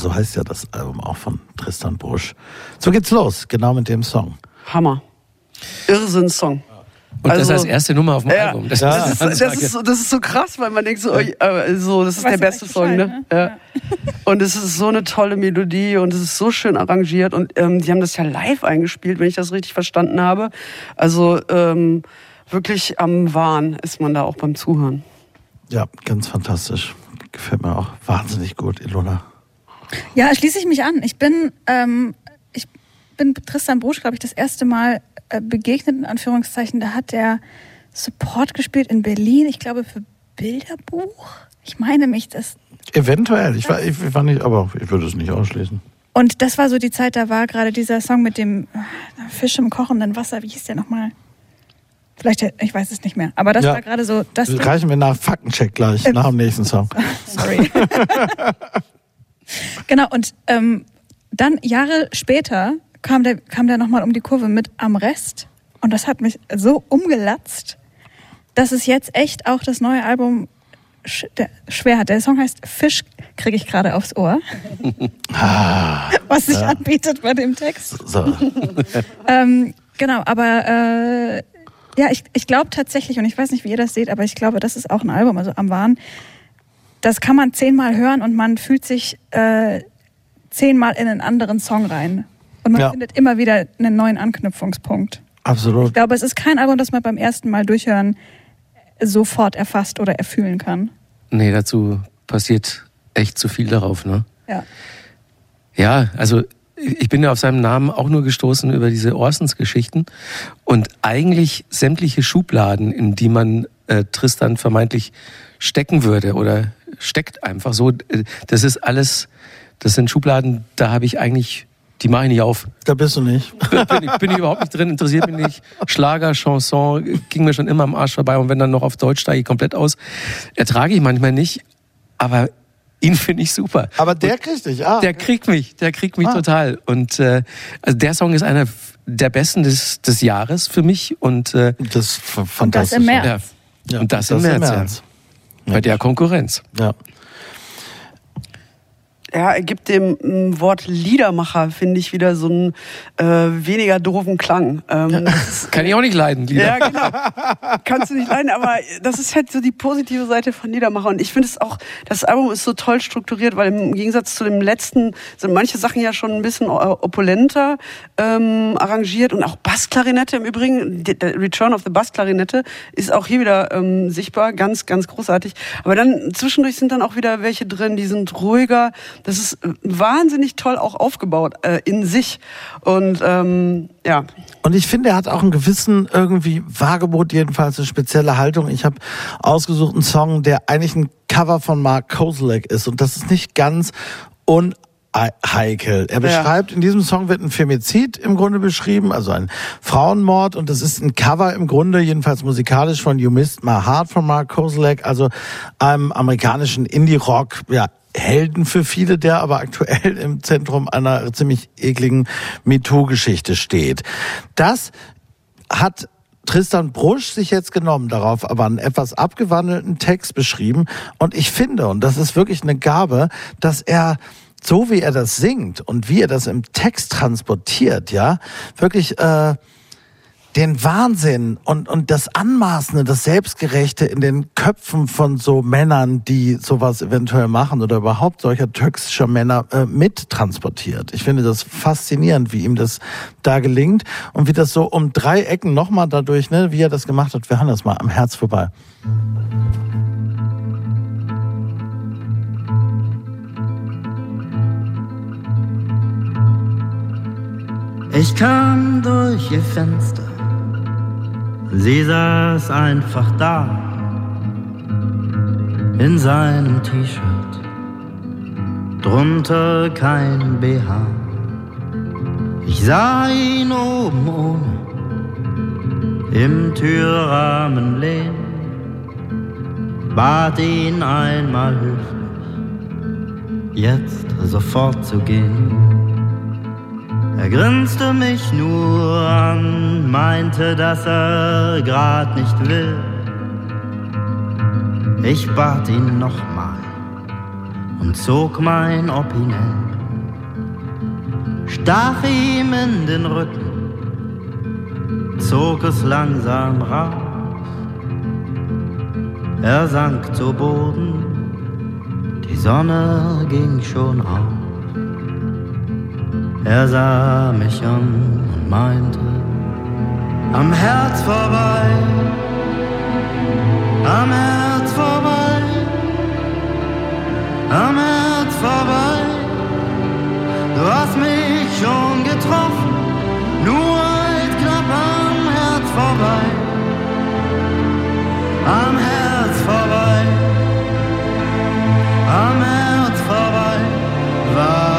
So heißt ja das Album auch von Tristan Busch. So geht's los, genau mit dem Song. Hammer. Irrsinn-Song. Und das Also- als erste Nummer auf dem Ja, Album. das, ist ist, das, Ansage. ist so, das ist so krass, weil man denkt so, äh, so das ist der ja beste Song, Bescheid, ne? Ja. Und es ist so eine tolle Melodie und es ist so schön arrangiert und ähm, die haben das ja live eingespielt, wenn ich das richtig verstanden habe. Also ähm, wirklich am Wahn ist man da auch beim Zuhören. Ja, ganz fantastisch. Gefällt mir auch wahnsinnig gut, Ilona. Ja, schließe ich mich an. Ich bin, ähm, ich bin Tristan Brusch, glaube ich, das erste Mal äh, begegnet, in Anführungszeichen. Da hat er Support gespielt in Berlin, ich glaube für Bilderbuch. Ich meine mich, das. Eventuell, ich war, ich war nicht, aber ich würde es nicht ausschließen. Und das war so die Zeit, da war gerade dieser Song mit dem äh, Fisch im kochenden Wasser. Wie hieß der nochmal? Vielleicht, äh, ich weiß es nicht mehr. Aber das Ja. war gerade so, das Reichen wir nach Faktencheck gleich, Äh, nach dem nächsten Song. Sorry. genau, und ähm, dann Jahre später kam der, kam der nochmal um die Kurve mit Am Rest. Und das hat mich so umgelatzt, dass es jetzt echt auch das neue Album sch schwer hat. Der Song heißt Fisch, kriege ich gerade aufs Ohr. Was sich ja. anbietet bei dem Text. So. Ähm, genau, aber äh, ja, ich, ich glaube tatsächlich, und ich weiß nicht, wie ihr das seht, aber ich glaube, das ist auch ein Album, also am Wahn. Das kann man zehnmal hören und man fühlt sich äh, zehnmal in einen anderen Song rein. Und man Ja. findet immer wieder einen neuen Anknüpfungspunkt. Absolut. Ich glaube, es ist kein Album, das man beim ersten Mal durchhören sofort erfasst oder erfühlen kann. Nee, dazu passiert echt zu viel darauf, ne? Ja. Ja, also ich bin ja auf seinem Namen auch nur gestoßen über diese Orsons-Geschichten und eigentlich sämtliche Schubladen, in die man äh, Tristan vermeintlich stecken würde oder steckt einfach so. Das ist alles, das sind Schubladen, da habe ich eigentlich die mache ich nicht auf. Da bist du nicht. bin, ich, bin ich überhaupt nicht drin, interessiert mich nicht. Schlager, Chanson, ging mir schon immer am Arsch vorbei. Und wenn dann noch auf Deutsch steige ich komplett aus. Ertrage ich manchmal nicht, aber ihn finde ich super. Aber der kriegt dich, ah. Der kriegt mich, der kriegt mich Ah. total. Und äh, also der Song ist einer der besten des, des Jahres für mich. Und, äh, Das ist Und das fantastisch. im März. ja, Ja, und das, im März, Ja. Bei der Konkurrenz. Ja. Ja, er gibt dem m, Wort Liedermacher, finde ich, wieder so einen äh, weniger doofen Klang. Ähm, Kann ich auch nicht leiden, Lieder. ja, genau. Kannst du nicht leiden, aber das ist halt so die positive Seite von Liedermacher. Und ich finde es auch, das Album ist so toll strukturiert, weil im Gegensatz zu dem letzten sind manche Sachen ja schon ein bisschen äh, opulenter ähm, arrangiert und auch Bassklarinette im Übrigen. Der Return of the Bassklarinette ist auch hier wieder ähm, sichtbar, ganz, ganz großartig. Aber dann zwischendurch sind dann auch wieder welche drin, die sind ruhiger. Das ist äh, wahnsinnig toll auch aufgebaut äh, in sich. Und ähm, ja, Und ich finde, er hat auch einen gewissen irgendwie Vagebot, jedenfalls eine spezielle Haltung. Ich habe ausgesucht einen Song, der eigentlich ein Cover von Mark Kozelek ist. Und das ist nicht ganz unheikel. Er beschreibt, in diesem Song wird ein Femizid im Grunde beschrieben, also ein Frauenmord. Und das ist ein Cover im Grunde, jedenfalls musikalisch, von You Missed My Heart von Mark Kozelek, also einem amerikanischen Indie-Rock, ja, Helden für viele, der aber aktuell im Zentrum einer ziemlich ekligen MeToo-Geschichte steht. Das hat Tristan Brusch sich jetzt genommen, darauf aber einen etwas abgewandelten Text beschrieben. Und ich finde, und das ist wirklich eine Gabe, dass er so wie er das singt und wie er das im Text transportiert, ja, wirklich äh, den Wahnsinn und, und das Anmaßende, das Selbstgerechte in den Köpfen von so Männern, die sowas eventuell machen oder überhaupt solcher toxischer Männer äh, mittransportiert. Ich finde das faszinierend, wie ihm das da gelingt und wie das so um drei Ecken nochmal dadurch, ne, wie er das gemacht hat. Wir hören das mal am Herz vorbei. Ich kam durch ihr Fenster. Sie saß einfach da. In seinem T-Shirt. Drunter kein BH. Ich sah ihn oben ohne. Im Türrahmen lehnen. Bat ihn einmal höflich, jetzt sofort zu gehen. Er grinste mich nur an, meinte, dass er grad nicht will. Ich bat ihn nochmal und zog mein Opinel, stach ihm in den Rücken, zog es langsam raus. Er sank zu Boden, die Sonne ging schon auf. Er sah mich an und meinte, am Herz vorbei, am Herz vorbei, am Herz vorbei. Du hast mich schon getroffen, nur halt knapp am Herz vorbei, am Herz vorbei, am Herz vorbei waren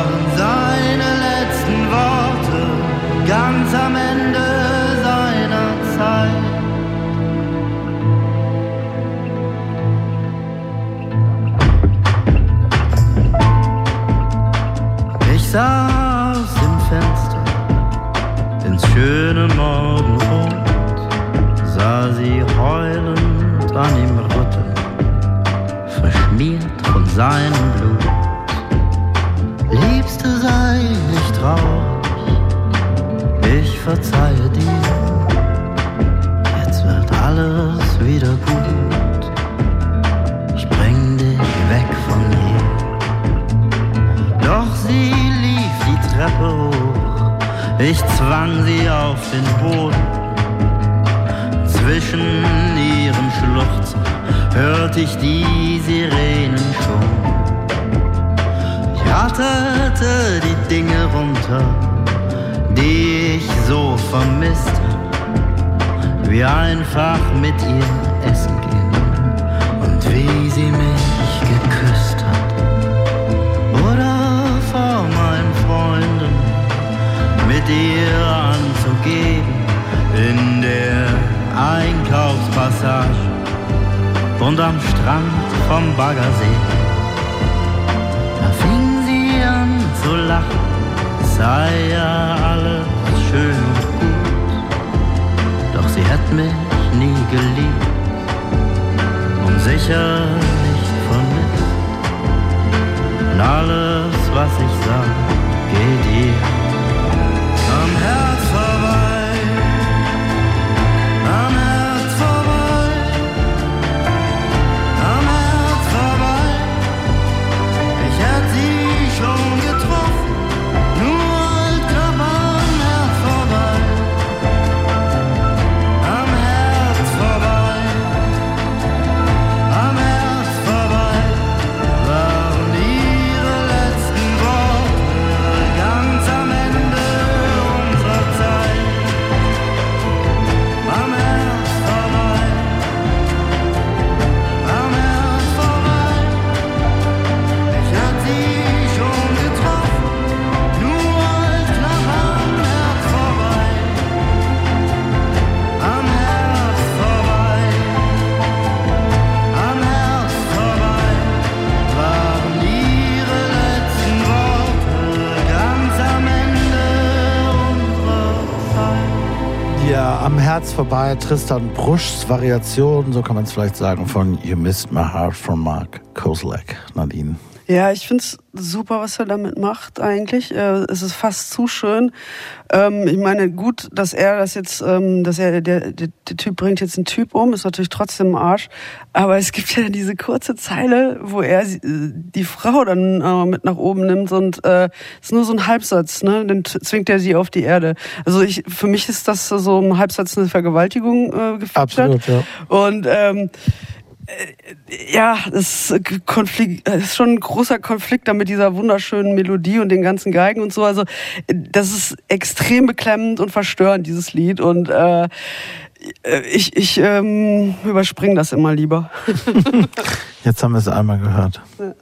Aus dem Fenster ins schöne Morgenrot, sah sie heulend an ihm rütteln, verschmiert von seinem Blut. Liebste, sei nicht traurig, ich verzeihe dir. Jetzt wird alles wieder gut. Hoch, ich zwang sie auf den Boden. Zwischen ihren Schluchzen hörte ich die Sirenen schon. Ich ratterte die Dinge runter, die ich so vermisst hab. Wie einfach mit ihr essen gehen und wie sie mich geküsst ihr anzugeben in der Einkaufspassage und am Strand vom Baggersee. Da fing sie an zu lachen, es sei ja alles schön und gut, doch sie hat mich nie geliebt und sicher nicht vermisst. Und alles, was ich sah, geht ihr Herz vorbei, Tristan Bruschs Variation, so kann man es vielleicht sagen, von You Missed My Heart von Mark Koselleck. Nadine. Ja, ich find's super, was er damit macht eigentlich. Äh, Es ist fast zu schön. Ähm, Ich meine, gut, dass er das jetzt, ähm, dass er, der, der, der Typ bringt jetzt einen Typ um, ist natürlich trotzdem im Arsch. Aber es gibt ja diese kurze Zeile, wo er äh, die Frau dann äh, mit nach oben nimmt und äh, ist nur so ein Halbsatz, ne? Dann zwingt er sie auf die Erde. Also ich, für mich ist das so ein Halbsatz eine Vergewaltigung äh, gefeatured. Absolut, ja. Und ähm, äh, ja, das ist, Konflikt, das ist schon ein großer Konflikt da mit dieser wunderschönen Melodie und den ganzen Geigen und so. Also äh, das ist extrem beklemmend und verstörend, dieses Lied. Und äh, ich, ich ähm, überspringe das immer lieber. Jetzt haben wir es einmal gehört. Ja.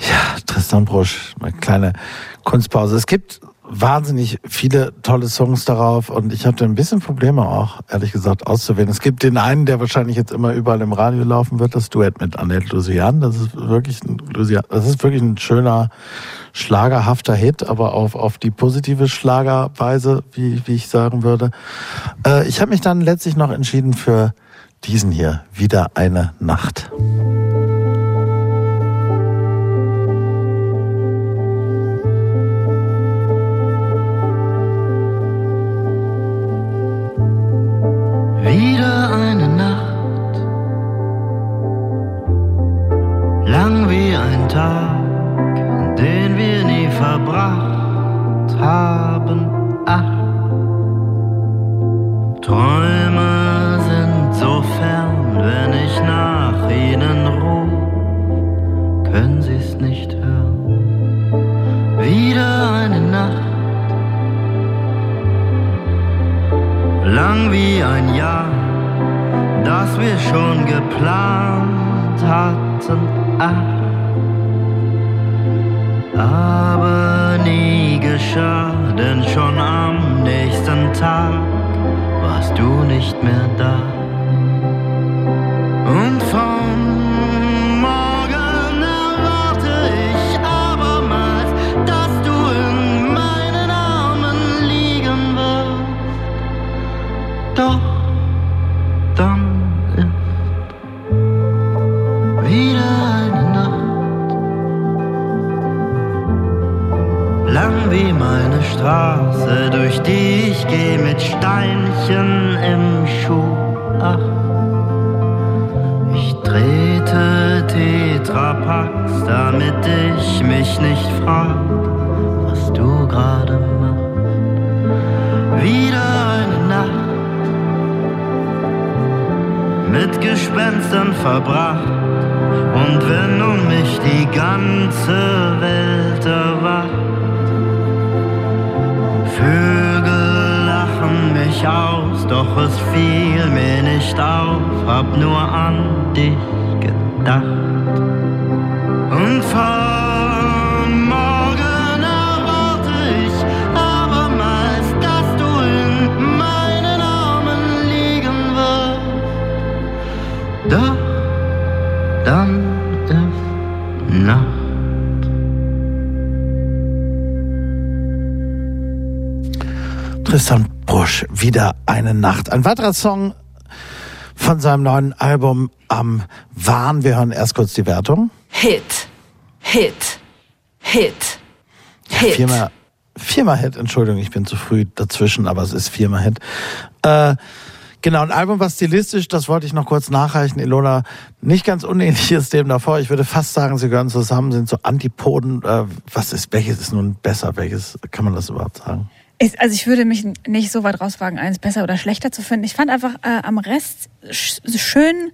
Ja, Tristan Brusch, eine kleine Kunstpause. Es gibt wahnsinnig viele tolle Songs darauf und ich hatte ein bisschen Probleme auch, ehrlich gesagt, auszuwählen. Es gibt den einen, der wahrscheinlich jetzt immer überall im Radio laufen wird, das Duett mit Annette Lusian. Das ist wirklich ein, das ist wirklich ein schöner, schlagerhafter Hit, aber auf, auf die positive Schlagerweise, wie, wie ich sagen würde. Äh, ich habe mich dann letztlich noch entschieden für diesen hier, wieder eine Nacht. Lang wie ein Tag, den wir nie verbracht haben. Ach, Träume sind so fern, wenn ich nach ihnen rufe, können sie's nicht hören. Wieder eine Nacht. lang wie ein Jahr, das wir schon geplant hatten. Ach, aber nie geschah, denn schon am nächsten Tag warst du nicht mehr da. Und von Gespenstern verbracht. Und wenn um mich die ganze Welt erwacht, Vögel lachen mich aus, doch es fiel mir nicht auf, hab nur an dich gedacht. Wieder eine Nacht. Ein weiterer Song von seinem neuen Album am Wahn. Wir hören erst kurz die Wertung. Hit, Hit, Hit, Hit. Viermal, viermal Hit, Entschuldigung, ich bin zu früh dazwischen, aber es ist viermal Hit. Äh, genau, ein Album, was stilistisch, das wollte ich noch kurz nachreichen, Ilona, nicht ganz unähnlich ist dem davor. Ich würde fast sagen, sie gehören zusammen, sind so Antipoden. Äh, was ist, welches ist nun besser? Welches, kann man das überhaupt sagen? Ich, also ich würde mich nicht so weit rauswagen, eins besser oder schlechter zu finden. Ich fand einfach äh, am Rest sch schön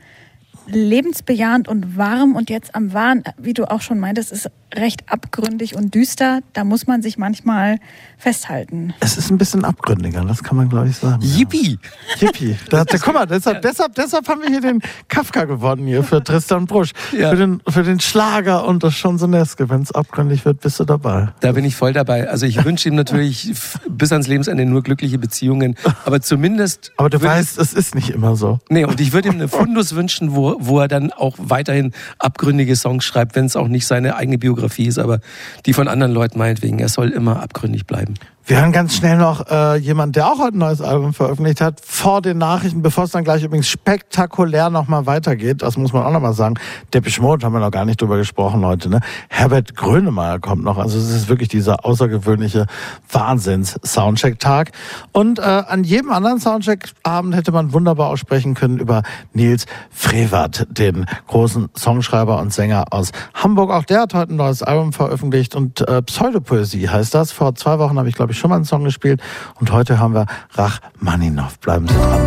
lebensbejahend und warm und jetzt am Wahn, wie du auch schon meintest, ist recht abgründig und düster. Da muss man sich manchmal festhalten. Es ist ein bisschen abgründiger, das kann man glaube ich sagen. Yippie! Yippie. Da, da, guck mal, deshalb, deshalb, deshalb haben wir hier den Kafka gewonnen hier für Tristan Brusch. Ja. Für, den, für den Schlager und das Chansoneske. Wenn es abgründig wird, bist du dabei. Da bin ich voll dabei. Also ich wünsche ihm natürlich bis ans Lebensende nur glückliche Beziehungen, aber zumindest. Aber du weißt, es ist nicht immer so. Nee, und ich würde ihm eine Fundus wünschen, wo, wo er dann auch weiterhin abgründige Songs schreibt, wenn es auch nicht seine eigene Biografie ist, aber die von anderen Leuten meinetwegen. Er soll immer abgründig bleiben. Wir hören ganz schnell noch äh, jemand, der auch heute ein neues Album veröffentlicht hat, vor den Nachrichten, bevor es dann gleich übrigens spektakulär nochmal weitergeht. Das muss man auch nochmal sagen. Depeche Mode haben wir noch gar nicht drüber gesprochen heute. Ne? Herbert Grönemeyer kommt noch. Also es ist wirklich dieser außergewöhnliche Wahnsinns-Soundcheck-Tag. Und äh, an jedem anderen Soundcheck-Abend hätte man wunderbar aussprechen können über Nils Frevert, den großen Songschreiber und Sänger aus Hamburg. Auch der hat heute ein neues Album veröffentlicht und äh, Pseudopoesie heißt das. Vor zwei Wochen habe ich, glaube ich, schon mal einen Song gespielt und heute haben wir Rachmaninov. Bleiben Sie dran.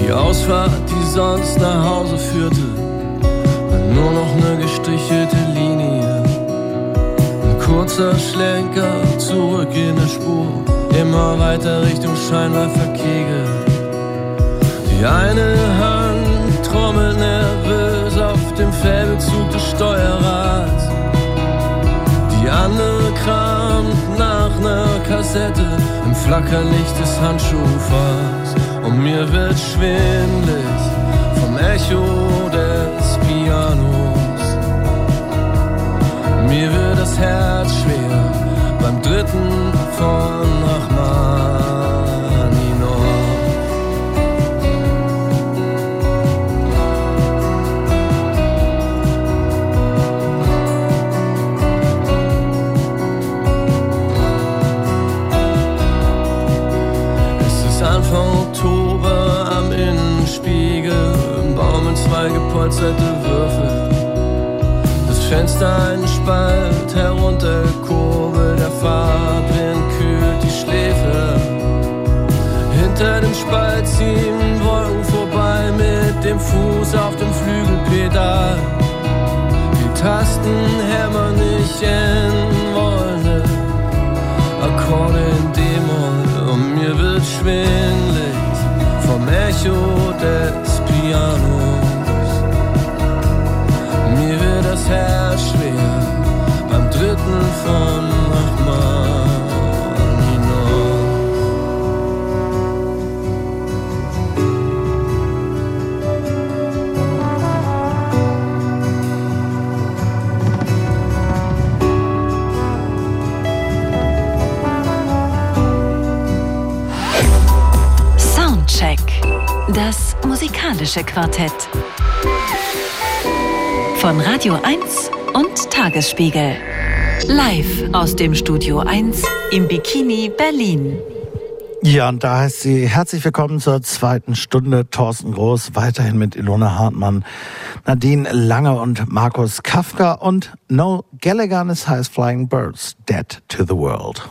Die Ausfahrt, die sonst nach Hause führte, war nur noch eine gestrichelte Linie. Ein kurzer Schlenker zurück in der Spur, immer weiter Richtung Scheinwerferkegel. Die eine Hand trommelt nervös auf dem Fellbezug des Steuerrads. Die andere kramt nach ner Kassette im Flackerlicht des Handschuhfachs. Und mir wird schwindlig vom Echo des Pianos. Mir wird das Herz schwer beim dritten von Anfang Oktober am Innenspiegel, im Baum zwei gepolsterte Würfel. Das Fenster ein Spalt herunterkurbelt, der Fahrtwind kühlt die Schläfe. Hinter dem Spalt ziehen Wolken vorbei mit dem Fuß auf dem Flügelpedal. Die Tasten hämmern nicht in Wolle. Akkorde in D-Moll und mir wird schwindlig vom Echo des Pianos. Mir wird das Herz schwer beim dritten von Das musikalische Quartett. Von Radio 1 und Tagesspiegel. Live aus dem Studio 1 im Bikini Berlin. Ja, und da heißt sie herzlich willkommen zur zweiten Stunde. Thorsten Groß, weiterhin mit Ilona Hartmann, Nadine Lange und Markus Kafka und No Gallagher and Highest Flying Birds, Dead to the World.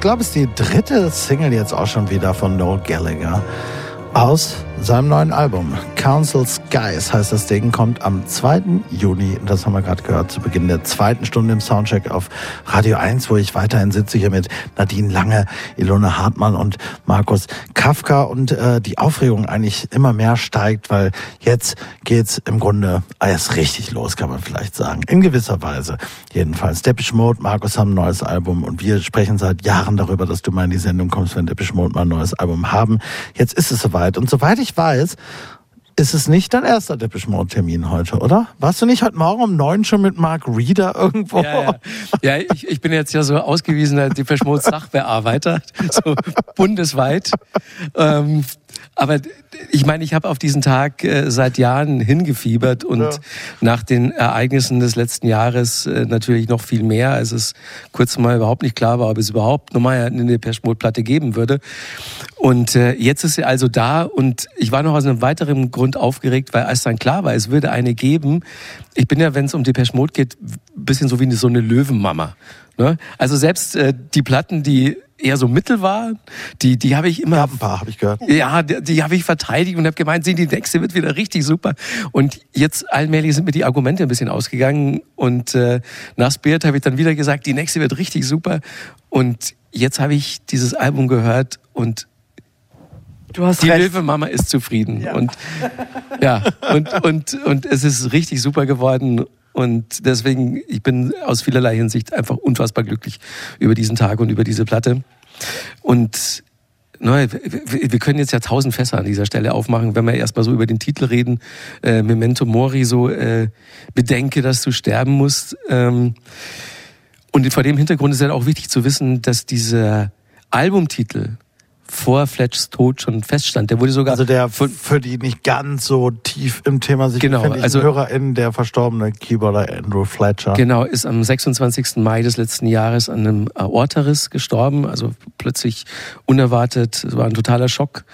Ich glaube, es ist die dritte Single jetzt auch schon wieder von Noel Gallagher aus seinem neuen Album. Council Skies heißt das Ding, kommt am 2. Juni, das haben wir gerade gehört, zu Beginn der zweiten Stunde im Soundcheck auf Radio 1, wo ich weiterhin sitze hier mit Nadine Lange, Ilona Hartmann und Markus Kafka und äh, die Aufregung eigentlich immer mehr steigt, weil jetzt geht's im Grunde erst richtig los, kann man vielleicht sagen. In gewisser Weise jedenfalls. Depeche Mode, Markus haben ein neues Album und wir sprechen seit Jahren darüber, dass du mal in die Sendung kommst, wenn Depeche Mode mal ein neues Album haben. Jetzt ist es soweit und soweit ich weiß, ist es nicht dein erster Depeche Mode Termin heute, oder? Warst du nicht heute Morgen um neun schon mit Mark Reeder irgendwo? Ja, ja. ja ich, ich bin jetzt ja so ausgewiesener Depeche Mode Sachbearbeiter, so bundesweit. Ähm, aber ich meine, ich habe auf diesen Tag äh, seit Jahren hingefiebert und Ja. nach den Ereignissen des letzten Jahres äh, natürlich noch viel mehr, als es kurz mal überhaupt nicht klar war, ob es überhaupt nochmal eine Depeche Mode Platte geben würde. Und äh, jetzt ist sie also da und ich war noch aus einem weiteren Grund aufgeregt, weil als dann klar war, es würde eine geben. Ich bin ja, wenn es um Depeche Mode geht, ein bisschen so wie so eine Löwenmama. Ne? Also selbst äh, die Platten, die eher so mittel waren, die, die habe ich immer. Ja, ein paar habe ich gehört. Ja, die, die habe ich verteidigt und habe gemeint, sie, die nächste wird wieder richtig super. Und jetzt allmählich sind mir die Argumente ein bisschen ausgegangen und äh, nach Spirit habe ich dann wieder gesagt, die nächste wird richtig super. Und jetzt habe ich dieses Album gehört und Du hast die recht. Löwe-Mama ist zufrieden. Und ja, und, und, und es ist richtig super geworden. Und deswegen, ich bin aus vielerlei Hinsicht einfach unfassbar glücklich über diesen Tag und über diese Platte. Und ne, wir können jetzt ja tausend Fässer an dieser Stelle aufmachen, wenn wir erstmal so über den Titel reden. Äh, Memento Mori, so äh, bedenke, dass du sterben musst. Ähm, und vor dem Hintergrund ist ja auch wichtig zu wissen, dass dieser Albumtitel vor Fletchs Tod schon feststand. Der wurde sogar Also der für die nicht ganz so tief im Thema sich Genau, befindlichen also- HörerInnen, der verstorbene Keyboarder Andrew Fletcher. Genau, ist am 26. Mai des letzten Jahres an einem Aortariss gestorben, also plötzlich unerwartet, es war ein totaler Schock.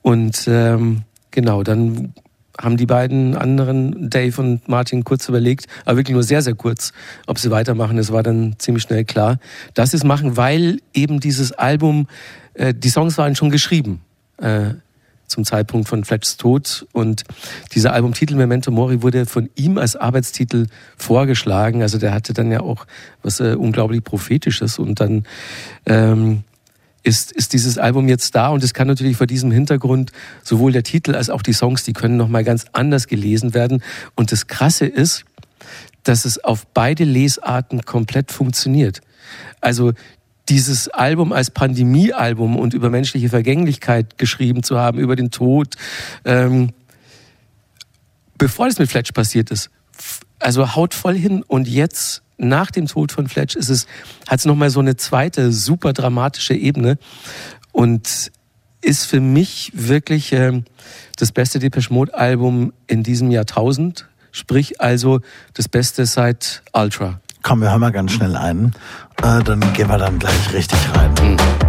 Und ähm, genau, dann haben die beiden anderen, Dave und Martin, kurz überlegt, aber wirklich nur sehr, sehr kurz, ob sie weitermachen. Es war dann ziemlich schnell klar, dass sie es machen, weil eben dieses Album, äh, die Songs waren schon geschrieben. Äh, zum Zeitpunkt von Fletchs Tod. Und dieser Albumtitel Memento Mori wurde von ihm als Arbeitstitel vorgeschlagen. Also der hatte dann ja auch was äh, unglaublich Prophetisches. Und dann ähm, ist, ist dieses Album jetzt da und es kann natürlich vor diesem Hintergrund sowohl der Titel als auch die Songs, die können nochmal ganz anders gelesen werden. Und das Krasse ist, dass es auf beide Lesarten komplett funktioniert. Also dieses Album als Pandemiealbum und über menschliche Vergänglichkeit geschrieben zu haben, über den Tod, ähm, bevor das mit Fletch passiert ist, also haut voll hin. Und jetzt nach dem Tod von Fletch ist es, hat es nochmal so eine zweite super dramatische Ebene und ist für mich wirklich ähm, das beste Depeche Mode Album in diesem Jahrtausend, sprich also das Beste seit Ultra. Komm, wir hören mal ganz schnell ein. Äh, dann gehen wir dann gleich richtig rein. Waiting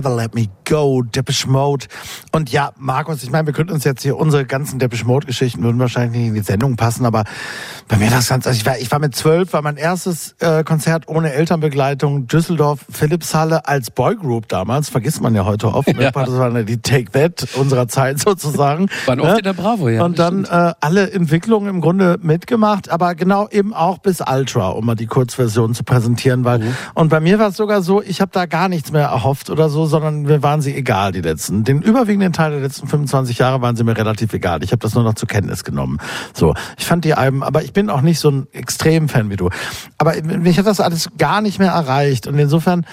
Never Let Me Go, Depeche Mode. Und ja, Markus, ich meine, wir könnten uns jetzt hier unsere ganzen Depeche Mode Geschichten würden wahrscheinlich nicht in die Sendung passen, aber bei mir das ganz, also ich war, ich war mit zwölf, war mein erstes äh, Konzert ohne Elternbegleitung, Düsseldorf, Philipshalle als Boygroup damals, vergisst man ja heute oft. Ja. Das war die Take That unserer Zeit sozusagen. Waren oft in der Bravo, ja. Und dann äh, alle Entwicklungen im Grunde mitgemacht, aber genau eben auch bis Ultra, um mal die Kurzversion zu präsentieren, weil Mhm. und bei mir war es sogar so, ich habe da gar nichts mehr erhofft oder so, sondern mir waren sie egal die letzten. Den überwiegenden Teil der letzten 25 Jahre waren sie mir relativ egal. Ich habe das nur noch zur Kenntnis genommen. So, ich fand die Alben, aber ich bin auch nicht so ein Extrem-Fan wie du. Aber mich hat das alles gar nicht mehr erreicht und insofern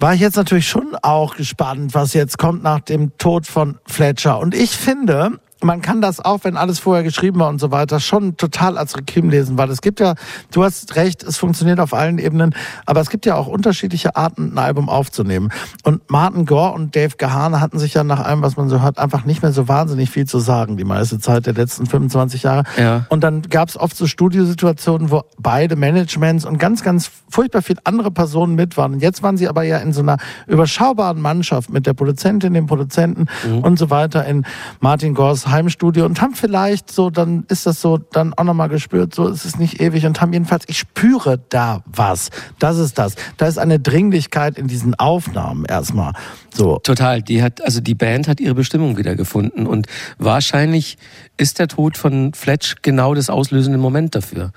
war ich jetzt natürlich schon auch gespannt, was jetzt kommt nach dem Tod von Fletcher. Und ich finde, man kann das auch, wenn alles vorher geschrieben war und so weiter, schon total als Requiem lesen, weil es gibt ja, du hast recht, es funktioniert auf allen Ebenen, aber es gibt ja auch unterschiedliche Arten, ein Album aufzunehmen. Und Martin Gore und Dave Gahane hatten sich ja nach allem, was man so hört, einfach nicht mehr so wahnsinnig viel zu sagen, die meiste Zeit der letzten 25 Jahre. Ja. Und dann gab es oft so Studiosituationen, wo beide Managements und ganz, ganz furchtbar viel andere Personen mit waren. Und jetzt waren sie aber ja in so einer überschaubaren Mannschaft mit der Produzentin, dem Produzenten und so weiter in Martin Gores Heimstudio und haben vielleicht so, dann ist das so, dann auch nochmal gespürt, so ist es nicht ewig und haben jedenfalls, ich spüre da was. Das ist das. Da ist eine Dringlichkeit in diesen Aufnahmen erstmal. So. Total. Die hat, also die Band hat ihre Bestimmung wieder gefunden und wahrscheinlich ist der Tod von Fletch genau das auslösende Moment dafür,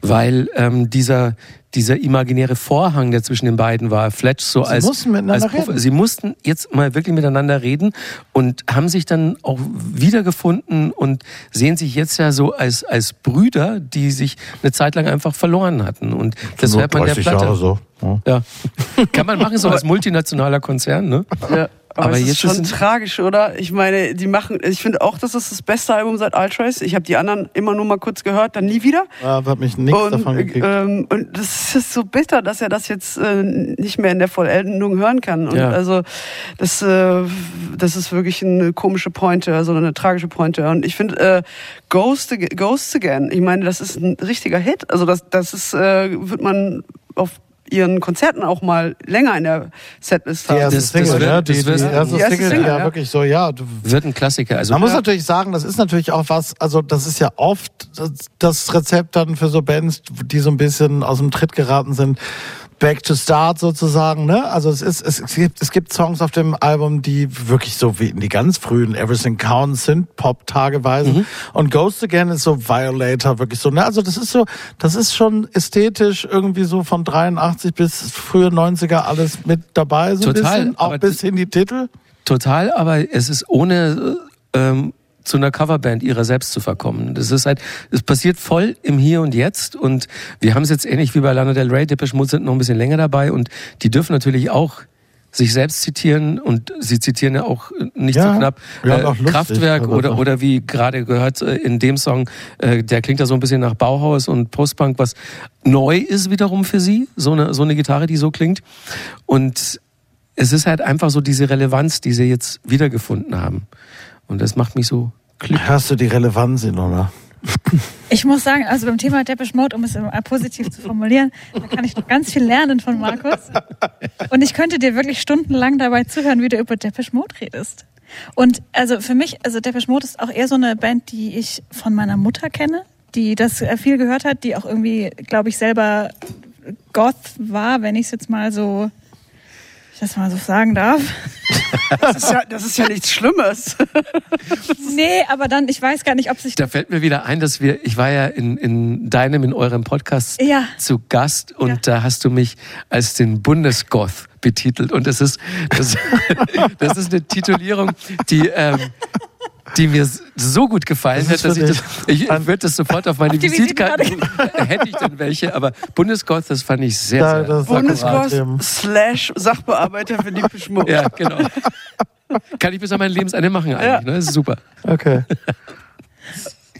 weil ähm, dieser dieser imaginäre Vorhang, der zwischen den beiden war, Fletch so Sie als, mussten miteinander als reden. sie mussten jetzt mal wirklich miteinander reden und haben sich dann auch wiedergefunden und sehen sich jetzt ja so als als Brüder, die sich eine Zeit lang einfach verloren hatten und das hört man der 30 Platte. Jahre so. Ja. Ja. Kann man machen so als multinationaler Konzern, ne? Ja. Aber, Aber es ist schon tragisch, oder? Ich meine, die machen, ich finde auch, das ist das beste Album seit Ultras. Ich habe die anderen immer nur mal kurz gehört, dann nie wieder. Ja, hat mich nichts und, davon gekriegt. ähm, und das ist so bitter, dass er das jetzt äh, nicht mehr in der Vollendung hören kann. Und Ja. also das, äh, das ist wirklich eine komische Pointe, also eine tragische Pointe. Und ich finde äh, Ghost, Ghosts Again, ich meine, das ist ein richtiger Hit. Also das, das ist, äh, wird man auf ihren Konzerten auch mal länger in der Setlist Die haben. erste das- Single, das wird- ne? Die, das die wird- erste Die erste Single, Single, ja, ja. wirklich so, ja. du- Wird ein Klassiker. Also Man muss Ja. natürlich sagen, das ist natürlich auch was, also das ist ja oft das- das Rezept dann für so Bands, die so ein bisschen aus dem Tritt geraten sind. Back to Start sozusagen, ne? Also es ist, es gibt, es gibt Songs auf dem Album, die wirklich so wie in die ganz frühen Everything Counts sind, Pop tageweise. Und Ghost Again ist so Violator, wirklich so, ne? Also das ist so, das ist schon ästhetisch irgendwie so von 83 bis frühe 90er alles mit dabei, so ein Total, bisschen, auch bis hin die Titel. Total, aber es ist ohne ähm, zu einer Coverband ihrer selbst zu verkommen. Das ist halt, es passiert voll im Hier und Jetzt und wir haben es jetzt ähnlich wie bei Lana Del Rey, Depeche Mode sind noch ein bisschen länger dabei und die dürfen natürlich auch sich selbst zitieren und sie zitieren ja auch nicht Ja, so knapp ja, äh, lustig, Kraftwerk oder oder wie gerade gehört äh, in dem Song, äh, der klingt ja so ein bisschen nach Bauhaus und Postpunk, was neu ist wiederum für sie, so eine so eine Gitarre, die so klingt und es ist halt einfach so diese Relevanz, die sie jetzt wiedergefunden haben. Und das macht mich so glücklich. Hörst du die Relevanz in, oder? Ich muss sagen, also beim Thema Depeche Mode, um es positiv zu formulieren, da kann ich noch ganz viel lernen von Markus. Und ich könnte dir wirklich stundenlang dabei zuhören, wie du über Depeche Mode redest. Und also für mich, also Depeche Mode ist auch eher so eine Band, die ich von meiner Mutter kenne, die das äh, viel gehört hat, die auch irgendwie, glaube ich, selber Goth war, wenn ich es jetzt mal so, das mal so sagen darf. Das ist ja, das ist ja nichts Schlimmes. Nee, aber dann, ich weiß gar nicht, ob sich Da fällt mir wieder ein, dass wir, ich war ja in, in deinem, in eurem Podcast Ja. zu Gast und Ja. da hast du mich als den Bundesgoth betitelt. Und das ist, das, das ist eine Titulierung, die, ähm, die mir so gut gefallen Das hat, dass ich das, ich, würde das sofort auf meine Auf die Visitenkarte, hätte ich denn welche, aber Bundesgoth, das fand ich sehr, Da- sehr akkurat. Bundesgoss slash Sachbearbeiter für die Schmuck. Ja, genau. Kann ich bis an mein Lebensende machen eigentlich, Ja. ne? Das ist super. Okay.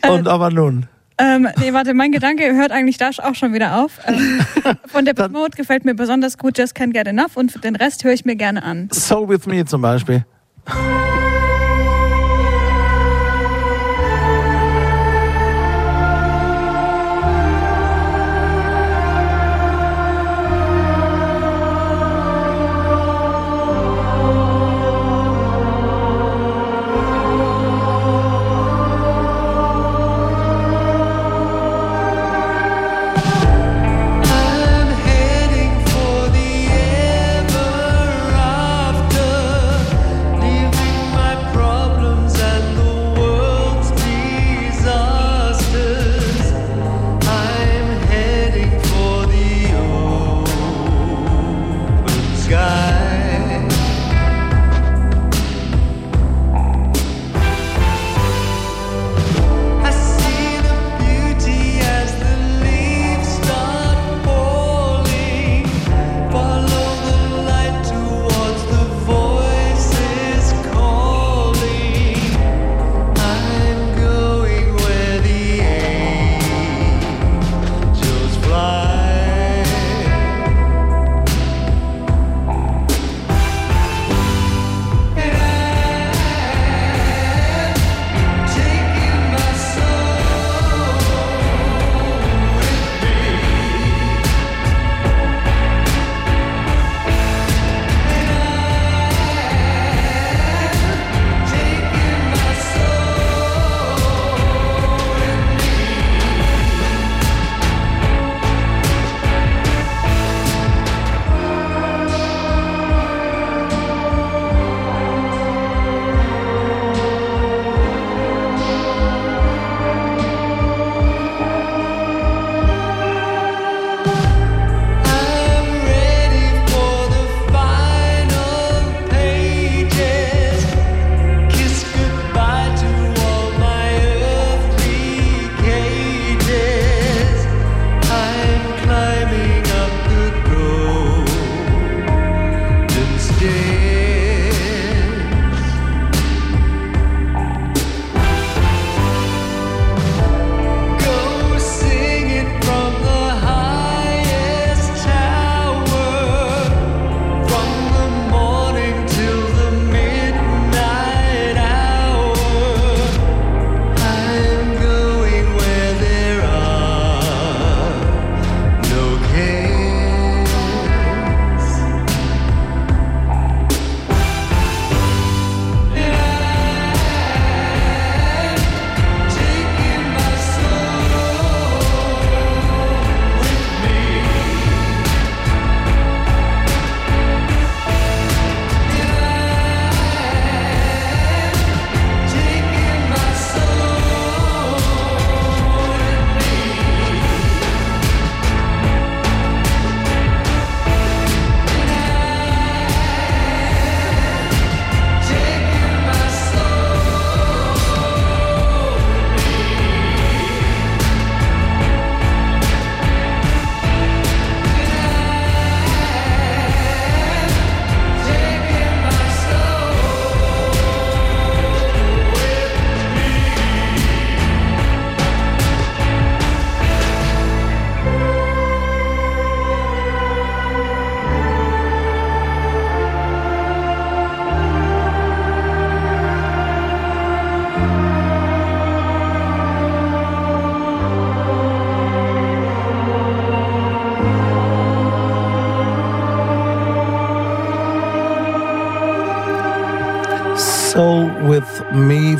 Und aber nun. Ähm, nee, warte, mein Gedanke hört eigentlich da auch schon wieder auf. Ähm, von der Mode gefällt mir besonders gut Just Can't Get Enough und den Rest höre ich mir gerne an. So With Me zum Beispiel.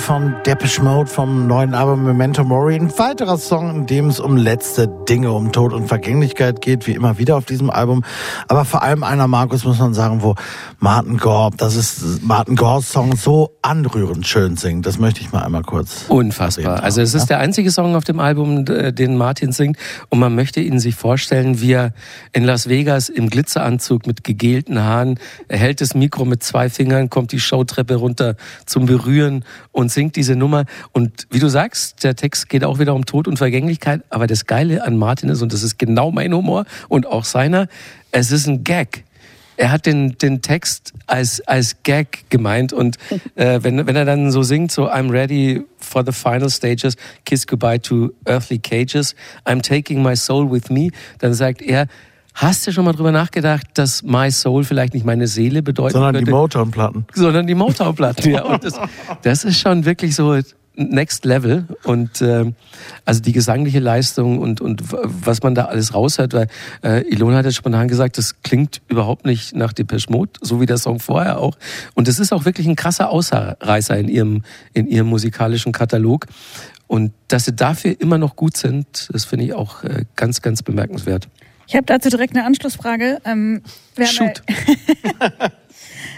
Me von Depeche Mode vom neuen Album Memento Mori. Ein weiterer Song, in dem es um letzte Dinge, um Tod und Vergänglichkeit geht, wie immer wieder auf diesem Album. Aber vor allem einer, Markus, muss man sagen, wo Martin Gorb, das ist Martin Gorbs Song, so anrührend schön singt. Das möchte ich mal einmal kurz. Unfassbar. Also es ist der einzige Song auf dem Album, den Martin singt. Und man möchte ihn sich vorstellen, wie er in Las Vegas im Glitzeranzug mit gegelten Haaren, er hält das Mikro mit zwei Fingern, kommt die Showtreppe runter zum Berühren und singt diese Nummer. Und wie du sagst, der Text geht auch wieder um Tod und Vergänglichkeit. Aber das Geile an Martin ist, und das ist genau mein Humor und auch seiner, es ist ein Gag. Er hat den, den Text als, als Gag gemeint und äh, wenn, wenn er dann so singt, so I'm ready for the final stages, kiss goodbye to earthly cages, I'm taking my soul with me, dann sagt er, hast du schon mal drüber nachgedacht, dass my soul vielleicht nicht meine Seele bedeutet? Sondern die könnte? Motown-Platten. sondern die Motown-Platten. Ja. Und das, das ist schon wirklich so Next Level und äh, also die gesangliche Leistung und und was man da alles raushört, weil äh, Ilona hat ja spontan gesagt, das klingt überhaupt nicht nach Depeche Mode, so wie der Song vorher auch. Und es ist auch wirklich ein krasser Ausreißer in ihrem in ihrem musikalischen Katalog. Und dass sie dafür immer noch gut sind, das finde ich auch äh, ganz ganz bemerkenswert. Ich habe dazu direkt eine Anschlussfrage. Ähm, Shoot.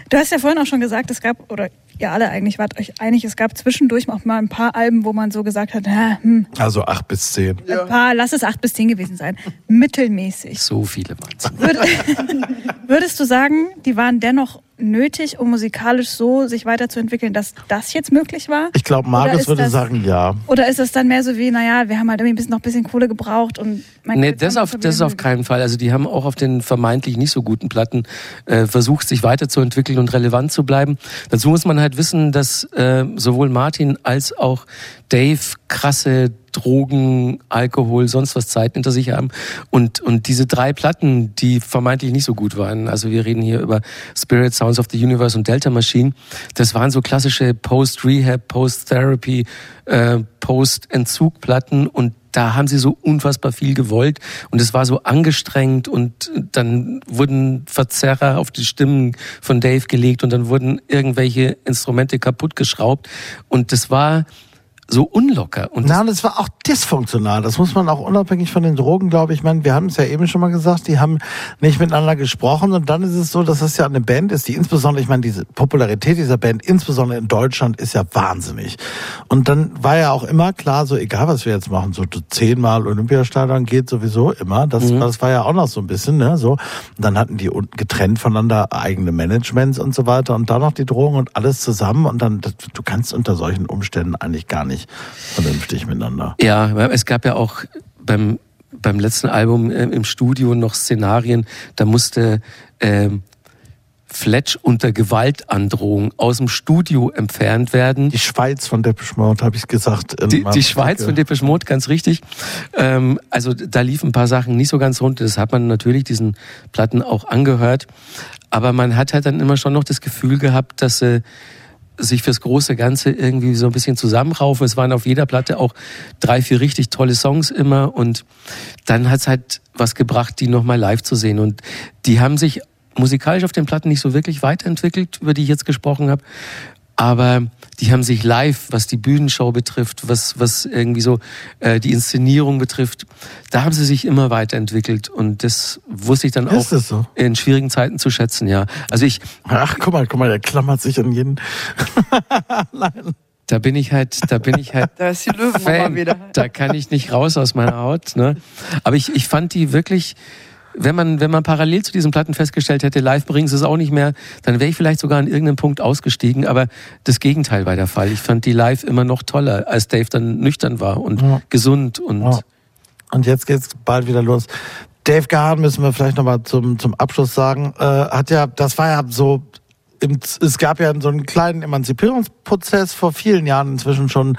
Du hast ja vorhin auch schon gesagt, es gab, oder ihr alle eigentlich wart euch einig, es gab zwischendurch auch mal ein paar Alben, wo man so gesagt hat, hm, Also acht bis zehn. ein paar, lass es acht bis zehn gewesen sein. Mittelmäßig. So viele waren Würd, würdest du sagen, die waren dennoch nötig, um musikalisch so sich weiterzuentwickeln, dass das jetzt möglich war? Ich glaube, Markus würde das- sagen, ja. Oder ist es dann mehr so wie, naja, wir haben halt irgendwie noch ein bisschen Kohle gebraucht und mein Nee, das auf, das ist auf keinen Fall. Also die haben auch auf den vermeintlich nicht so guten Platten äh, versucht, sich weiterzuentwickeln und relevant zu bleiben. Dazu muss man halt wissen, dass äh, sowohl Martin als auch Dave krasse Drogen, Alkohol, sonst was Zeiten hinter sich haben. Und, und diese drei Platten, die vermeintlich nicht so gut waren, also wir reden hier über Spirit, Sounds of the Universe und Delta Machine, das waren so klassische Post-Rehab, Post-Therapy, äh, Post-Entzug-Platten. Und da haben sie so unfassbar viel gewollt. Und es war so angestrengt. Und dann wurden Verzerrer auf die Stimmen von Dave gelegt. Und dann wurden irgendwelche Instrumente kaputtgeschraubt. Und das war so unlocker und Na, und es war auch dysfunktional. Das muss man auch unabhängig von den Drogen, glaube ich. Ich meine, wir haben es ja eben schon mal gesagt, die haben nicht miteinander gesprochen. Und dann ist es so, dass das ja eine Band ist, die insbesondere, ich meine, diese Popularität dieser Band, insbesondere in Deutschland, ist ja wahnsinnig. Und dann war ja auch immer klar, so egal was wir jetzt machen, so zehnmal Olympiastadion geht sowieso immer. Das, Mhm. das war ja auch noch so ein bisschen, ne? So. Und dann hatten die getrennt voneinander eigene Managements und so weiter und dann noch die Drogen und alles zusammen. Und dann, das, du kannst unter solchen Umständen eigentlich gar nicht vernünftig miteinander. Ja, es gab ja auch beim, beim letzten Album äh, im Studio noch Szenarien, da musste ähm, Fletch unter Gewaltandrohung aus dem Studio entfernt werden. Die Schweiz von Depeche Mode, habe ich gesagt. Die, die Schweiz von Depeche Mode, ganz richtig. Ähm, also da liefen ein paar Sachen nicht so ganz rund. Das hat man natürlich diesen Platten auch angehört. Aber man hat halt dann immer schon noch das Gefühl gehabt, dass sie sich fürs große Ganze irgendwie so ein bisschen zusammenraufen. Es waren auf jeder Platte auch drei, vier richtig tolle Songs immer. Und dann hat's halt was gebracht, die nochmal live zu sehen. Und die haben sich musikalisch auf den Platten nicht so wirklich weiterentwickelt, über die ich jetzt gesprochen habe. Aber die haben sich live, was die Bühnenshow betrifft, was, was irgendwie so äh, die Inszenierung betrifft, da haben sie sich immer weiterentwickelt. Und das wusste ich dann Ist auch so? in schwierigen Zeiten zu schätzen, ja. Also ich, Ach, guck mal, guck mal, der klammert sich an jeden. da bin ich halt, da bin ich halt Da ist die Löwenmama Fan. wieder. Da kann ich nicht raus aus meiner Haut. Ne? Aber ich, ich fand die wirklich, wenn man, wenn man parallel zu diesen Platten festgestellt hätte, live bringen sie es auch nicht mehr, dann wäre ich vielleicht sogar an irgendeinem Punkt ausgestiegen. Aber das Gegenteil war der Fall. Ich fand die live immer noch toller, als Dave dann nüchtern war und Ja. gesund und Ja. Und jetzt geht's bald wieder los. Dave Gahan müssen wir vielleicht nochmal zum, zum Abschluss sagen, äh, hat ja, das war ja so, es gab ja so einen kleinen Emanzipierungsprozess vor vielen Jahren inzwischen schon,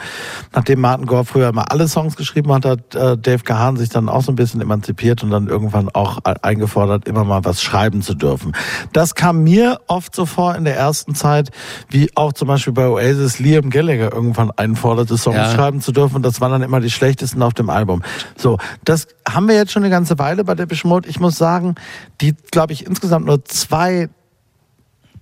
nachdem Martin Gore früher immer alle Songs geschrieben hat, hat äh, Dave Gahan sich dann auch so ein bisschen emanzipiert und dann irgendwann auch e- eingefordert, immer mal was schreiben zu dürfen. Das kam mir oft so vor in der ersten Zeit, wie auch zum Beispiel bei Oasis Liam Gallagher irgendwann einforderte, Songs Ja. schreiben zu dürfen. Und das waren dann immer die schlechtesten auf dem Album. So, das haben wir jetzt schon eine ganze Weile bei Depeche Mode. Ich muss sagen, die, glaube ich, insgesamt nur zwei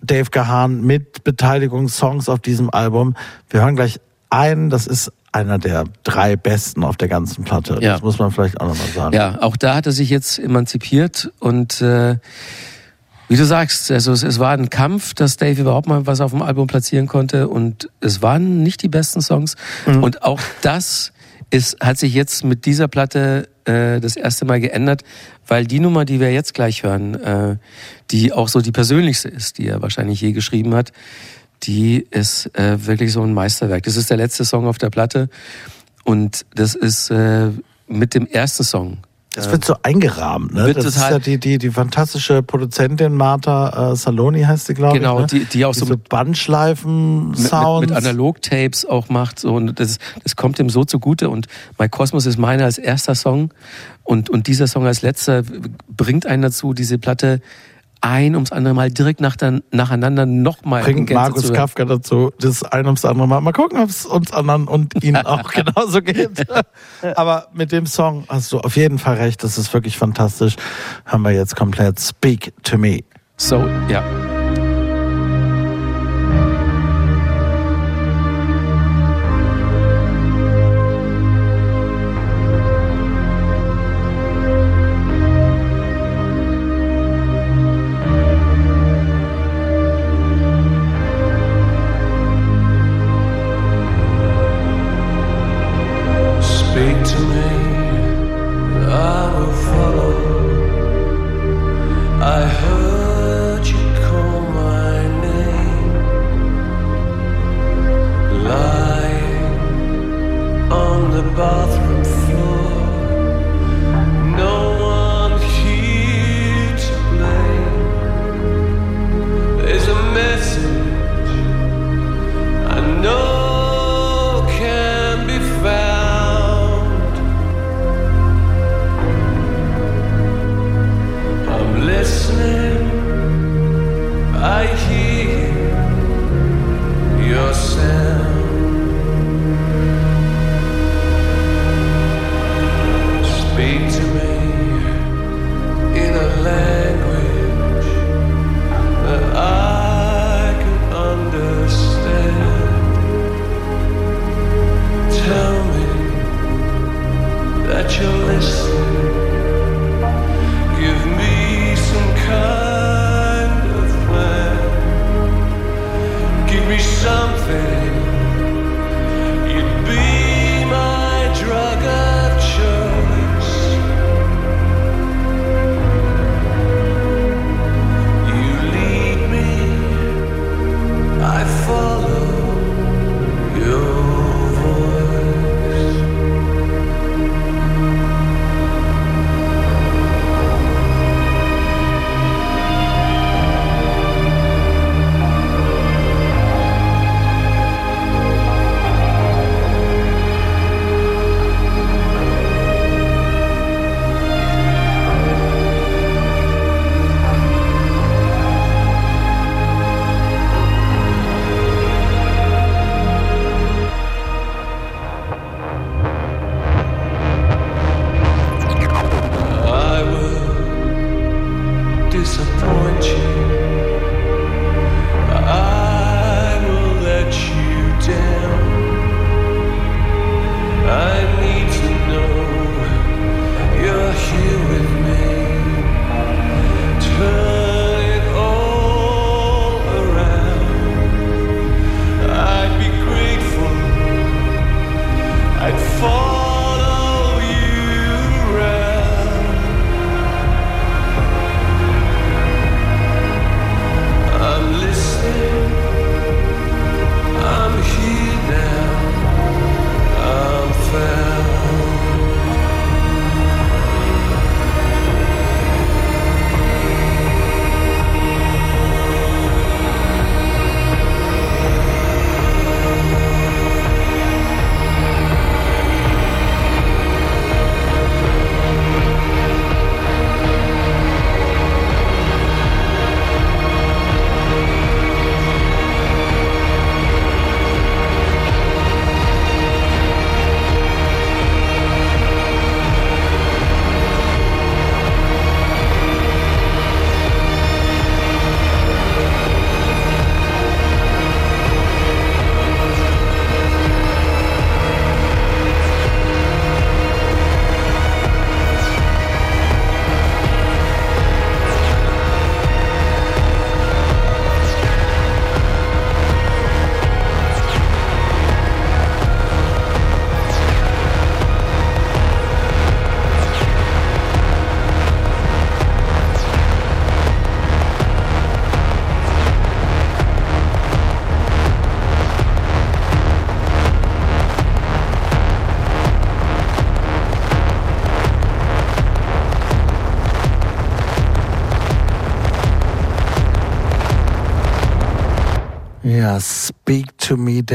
Dave Gahan mit Beteiligungssongs auf diesem Album. Wir hören gleich einen, das ist einer der drei besten auf der ganzen Platte. Ja. Das muss man vielleicht auch nochmal sagen. Ja, auch da hat er sich jetzt emanzipiert und äh, wie du sagst, also es, es war ein Kampf, dass Dave überhaupt mal was auf dem Album platzieren konnte und es waren nicht die besten Songs Mhm. und auch das ist, hat sich jetzt mit dieser Platte äh, das erste Mal geändert, weil die Nummer, die wir jetzt gleich hören, äh, die auch so die persönlichste ist, die er wahrscheinlich je geschrieben hat, die ist äh, wirklich so ein Meisterwerk. Das ist der letzte Song auf der Platte und das ist äh, mit dem ersten Song. Das wird so eingerahmt, ne? Wird das ist ja die, die, die fantastische Produzentin Martha äh, Saloni heißt sie, glaube Genau, ich. Ne? die- die auch so Diese mit- Bandschleifen-Sounds. mit, mit Analog-Tapes auch macht. So, und das, das kommt ihm so zugute. Und My Cosmos ist meiner als erster Song. Und, und dieser Song als letzter bringt einen dazu, diese Platte ein ums andere Mal direkt nach, nacheinander nochmal bringt Markus Kafka dazu, das ein ums andere Mal. Mal gucken, ob es uns anderen und ihnen auch genauso geht. Aber mit dem Song hast du auf jeden Fall recht, das ist wirklich fantastisch. Haben wir jetzt komplett Speak to Me. So, ja.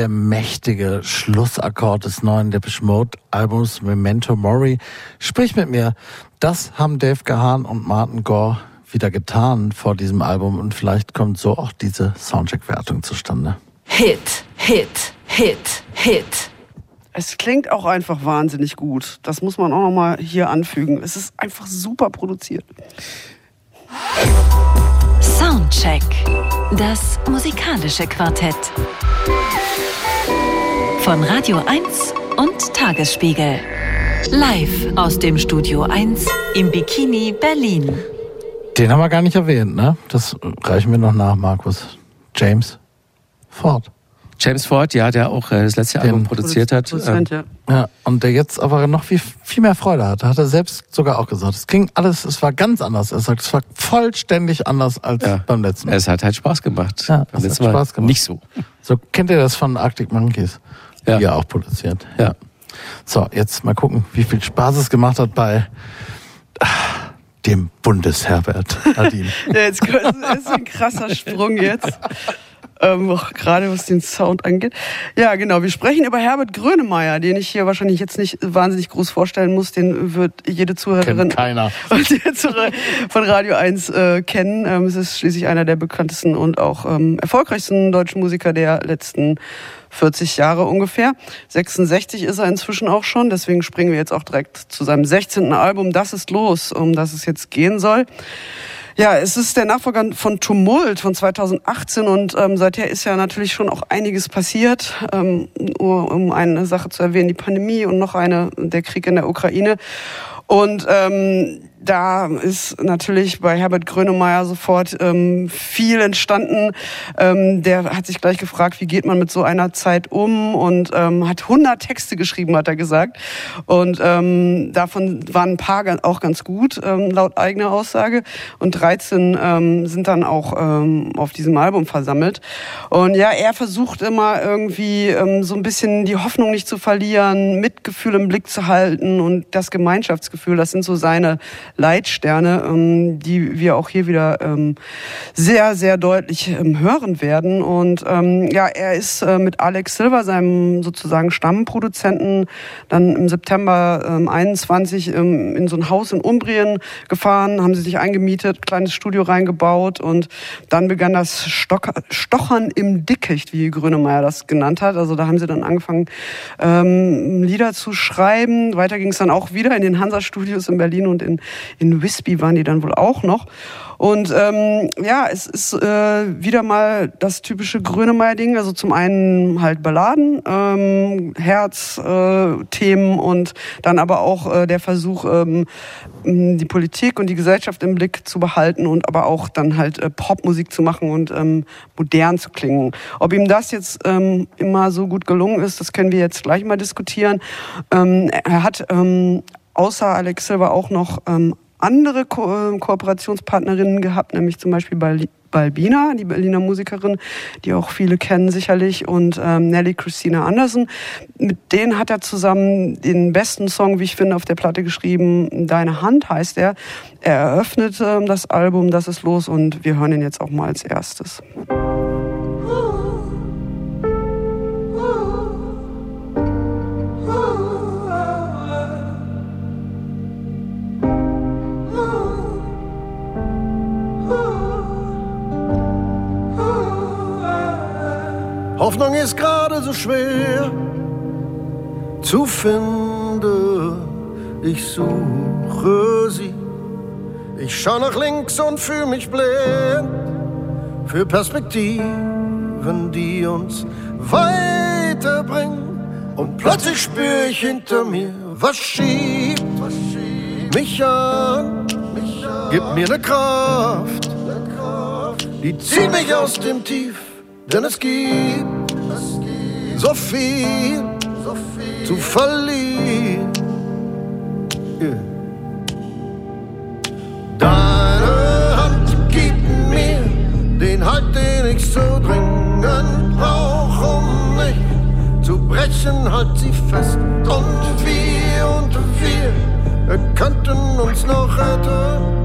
Der mächtige Schlussakkord des neuen Depeche Mode Albums Memento Mori. Sprich mit mir. Das haben Dave Gahan und Martin Gore wieder getan vor diesem Album und vielleicht kommt so auch diese Soundcheck-Wertung zustande. Hit, Hit, Hit, Hit. Es klingt auch einfach wahnsinnig gut. Das muss man auch nochmal hier anfügen. Es ist einfach super produziert. Soundcheck. Das musikalische Quartett. Von Radio 1 und Tagesspiegel. Live aus dem Studio 1 im Bikini Berlin. Den haben wir gar nicht erwähnt, ne? Das reichen wir noch nach, Markus. James Ford. James Ford, ja, der auch äh, das letzte Album produziert hat. Produzent, ja. Ja, und der jetzt aber noch viel, viel mehr Freude hatte, hat er selbst sogar auch gesagt. Es ging alles, es war ganz anders. Er sagt, es war vollständig anders als Ja. beim letzten Mal. Es hat halt Spaß gemacht. Ja, es Beim hat letzten Mal Spaß gemacht. Nicht so. So kennt ihr das von Arctic Monkeys, Ja. die er auch produziert. Ja. So, jetzt mal gucken, wie viel Spaß es gemacht hat bei ah, dem Bundesherbert Adin. Ja, jetzt ist ein krasser Sprung jetzt. Ähm, auch gerade was den Sound angeht. Ja, genau. Wir sprechen über Herbert Grönemeyer, den ich hier wahrscheinlich jetzt nicht wahnsinnig groß vorstellen muss. Den wird jede Zuhörerin Kennt keiner. von Radio 1 äh, kennen. Ähm, es ist schließlich einer der bekanntesten und auch ähm, erfolgreichsten deutschen Musiker der letzten 40 Jahre ungefähr. 66 ist er inzwischen auch schon. Deswegen springen wir jetzt auch direkt zu seinem 16. Album. Das ist los, um das es jetzt gehen soll. Ja, es ist der Nachfolger von Tumult von 2018 und ähm, seither ist ja natürlich schon auch einiges passiert. Ähm, nur um eine Sache zu erwähnen, die Pandemie und noch eine, der Krieg in der Ukraine. Und ähm, da ist natürlich bei Herbert Grönemeyer sofort ähm, viel entstanden. Ähm, der hat sich gleich gefragt, wie geht man mit so einer Zeit um und ähm, hat 100 Texte geschrieben, hat er gesagt. Und ähm, davon waren ein paar auch ganz gut, ähm, laut eigener Aussage. Und 13 ähm, sind dann auch ähm, auf diesem Album versammelt. Und ja, er versucht immer irgendwie ähm, so ein bisschen die Hoffnung nicht zu verlieren, Mitgefühl im Blick zu halten und das Gemeinschaftsgefühl. Das sind so seine Leitsterne, ähm, die wir auch hier wieder ähm, sehr, sehr deutlich ähm, hören werden. Und ähm, ja, er ist äh, mit Alex Silver, seinem sozusagen Stammproduzenten, dann im September ähm, 21 ähm, in so ein Haus in Umbrien gefahren, haben sie sich eingemietet, kleines Studio reingebaut und dann begann das Stock Stochern im Dickicht, wie Grönemeyer das genannt hat. Also da haben sie dann angefangen, ähm, Lieder zu schreiben. Weiter ging es dann auch wieder in den Hansa-Studios in Berlin und in, in Wispy waren die dann wohl auch noch. Und ähm, ja, es ist äh, wieder mal das typische Grönemeyer-Ding. Also zum einen halt Balladen, ähm, Herz-Themen äh, Themen und dann aber auch äh, der Versuch, ähm, die Politik und die Gesellschaft im Blick zu behalten und aber auch dann halt äh, Popmusik zu machen und ähm, modern zu klingen. Ob ihm das jetzt ähm, immer so gut gelungen ist, das können wir jetzt gleich mal diskutieren. Ähm, er hat ähm, außer Alex Silver auch noch ähm, andere Ko äh, Kooperationspartnerinnen gehabt, nämlich zum Beispiel Bal Balbina, die Berliner Musikerin, die auch viele kennen sicherlich, und ähm, Nelly Christina Anderson. Mit denen hat er zusammen den besten Song, wie ich finde, auf der Platte geschrieben. Deine Hand heißt er. Er eröffnet ähm, das Album, das ist los und wir hören ihn jetzt auch mal als erstes. Hoffnung ist gerade so schwer zu finden. Ich suche sie. Ich schau nach links und fühle mich blind für Perspektiven, die uns weiterbringen. Und plötzlich spüre ich hinter mir, was schiebt mich an. Gib mir eine Kraft, die zieht mich aus dem Tief, denn es gibt so viel zu verlieren. Deine Hand gibt mir den Halt, den ich so dringend brauch, um nicht zu brechen, halt sie fest. Und wir und wir könnten uns noch retten.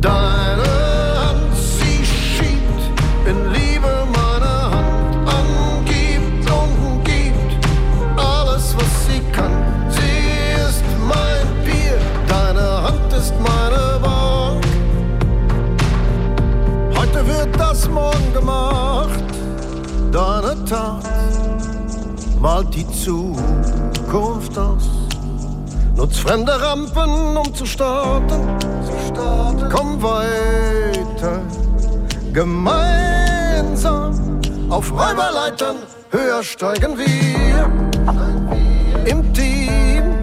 Deine aus morgen gemacht, deine Tat malt die Zukunft aus. Nutzt fremde Rampen, um zu starten. Komm weiter, gemeinsam auf Räuberleitern höher steigen wir im Team,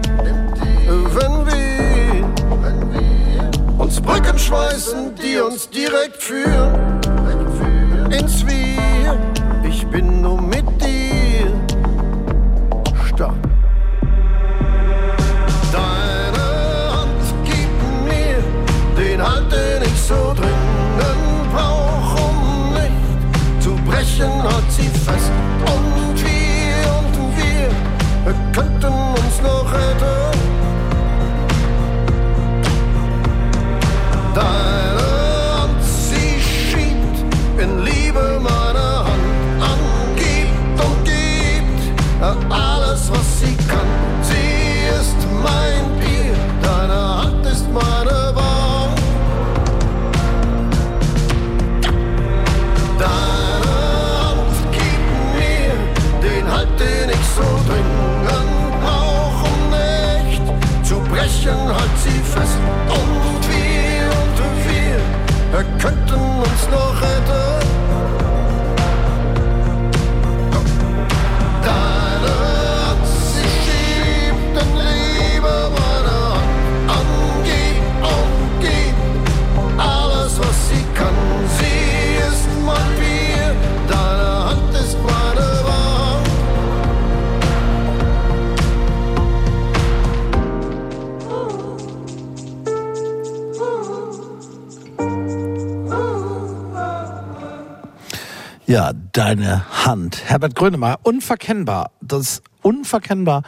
wenn wir uns Brücken schweißen, die uns direkt führen ins Wir. Ich bin nur mit dir stark. Deine Hand gibt mir den Halt, den ich so dringend brauch, um nicht zu brechen, hat sie fest. Wir könnten uns noch retten. Deine Hand. Herbert Grönemeyer, unverkennbar. Das ist unverkennbar.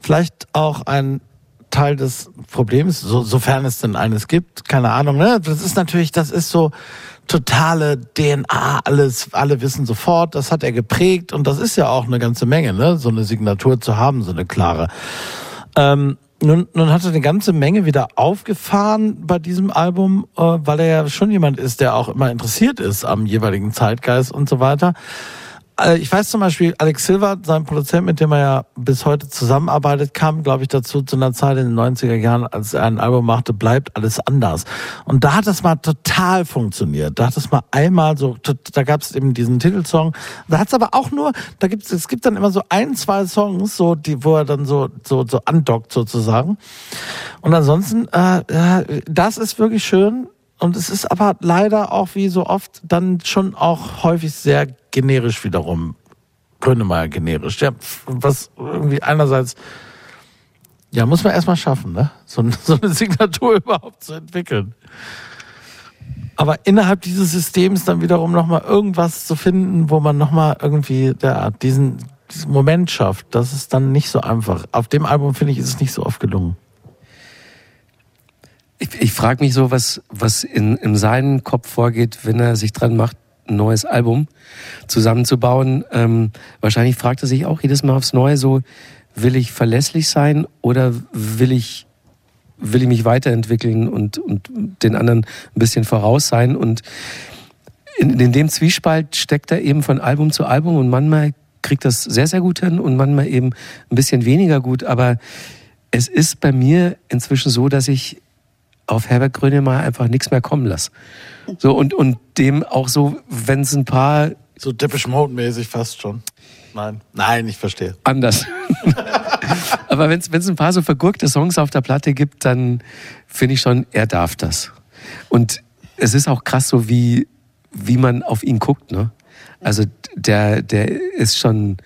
Vielleicht auch ein Teil des Problems, so, sofern es denn eines gibt. Keine Ahnung, ne? Das ist natürlich, das ist so totale DNA, alles, alle wissen sofort, das hat er geprägt und das ist ja auch eine ganze Menge, ne? So eine Signatur zu haben, so eine klare. Ähm, nun, nun hat er eine ganze Menge wieder aufgefahren bei diesem Album, äh, weil er ja schon jemand ist, der auch immer interessiert ist am jeweiligen Zeitgeist und so weiter. Äh, ich weiß zum Beispiel, Alex Silva, sein Produzent, mit dem er ja bis heute zusammenarbeitet, kam, glaube ich, dazu zu einer Zeit in den 90er Jahren, als er ein Album machte, bleibt alles anders. Und da hat das mal total funktioniert. Da hat es mal einmal so, da gab es eben diesen Titelsong. Da hat es aber auch nur, da gibt es, es gibt dann immer so ein, zwei Songs, so die, wo er dann so so so andockt sozusagen. Und ansonsten, äh, äh, das ist wirklich schön. Und es ist aber leider auch wie so oft dann schon auch häufig sehr generisch wiederum. Grönemeyer generisch. Ja, was irgendwie einerseits, ja, muss man erstmal schaffen, ne? So, so eine Signatur überhaupt zu entwickeln. Aber innerhalb dieses Systems dann wiederum nochmal irgendwas zu finden, wo man nochmal irgendwie der, diesen, diesen Moment schafft, das ist dann nicht so einfach. Auf dem Album, finde ich, ist es nicht so oft gelungen. Ich, ich frage mich so, was, was in, in seinem Kopf vorgeht, wenn er sich dran macht, ein neues Album zusammenzubauen. Ähm, wahrscheinlich fragt er sich auch jedes Mal aufs Neue so, will ich verlässlich sein oder will ich, will ich mich weiterentwickeln und, und den anderen ein bisschen voraus sein? Und in, in dem Zwiespalt steckt er eben von Album zu Album und manchmal kriegt das sehr, sehr gut hin und manchmal eben ein bisschen weniger gut. Aber es ist bei mir inzwischen so, dass ich auf Herbert Grönemeyer einfach nichts mehr kommen lasse. So und, und dem auch so, wenn es ein paar. So Depeche Mode-mäßig fast schon. Nein. Nein, ich verstehe. Anders. Aber wenn es ein paar so vergurkte Songs auf der Platte gibt, dann finde ich schon, er darf das. Und es ist auch krass, so wie, wie man auf ihn guckt. Ne? Also der, der ist schon.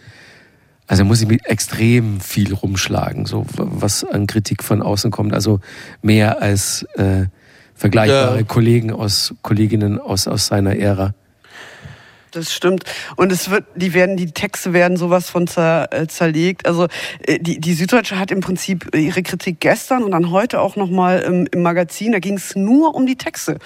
Also muss ich mit extrem viel rumschlagen, so was an Kritik von außen kommt. Also mehr als äh, vergleichbare Ja. Kollegen aus Kolleginnen aus, aus seiner Ära. Das stimmt. Und es wird, die werden, die Texte werden sowas von zer, äh, zerlegt. Also äh, die, die Süddeutsche hat im Prinzip ihre Kritik gestern und dann heute auch nochmal im, im Magazin. Da ging es nur um die Texte.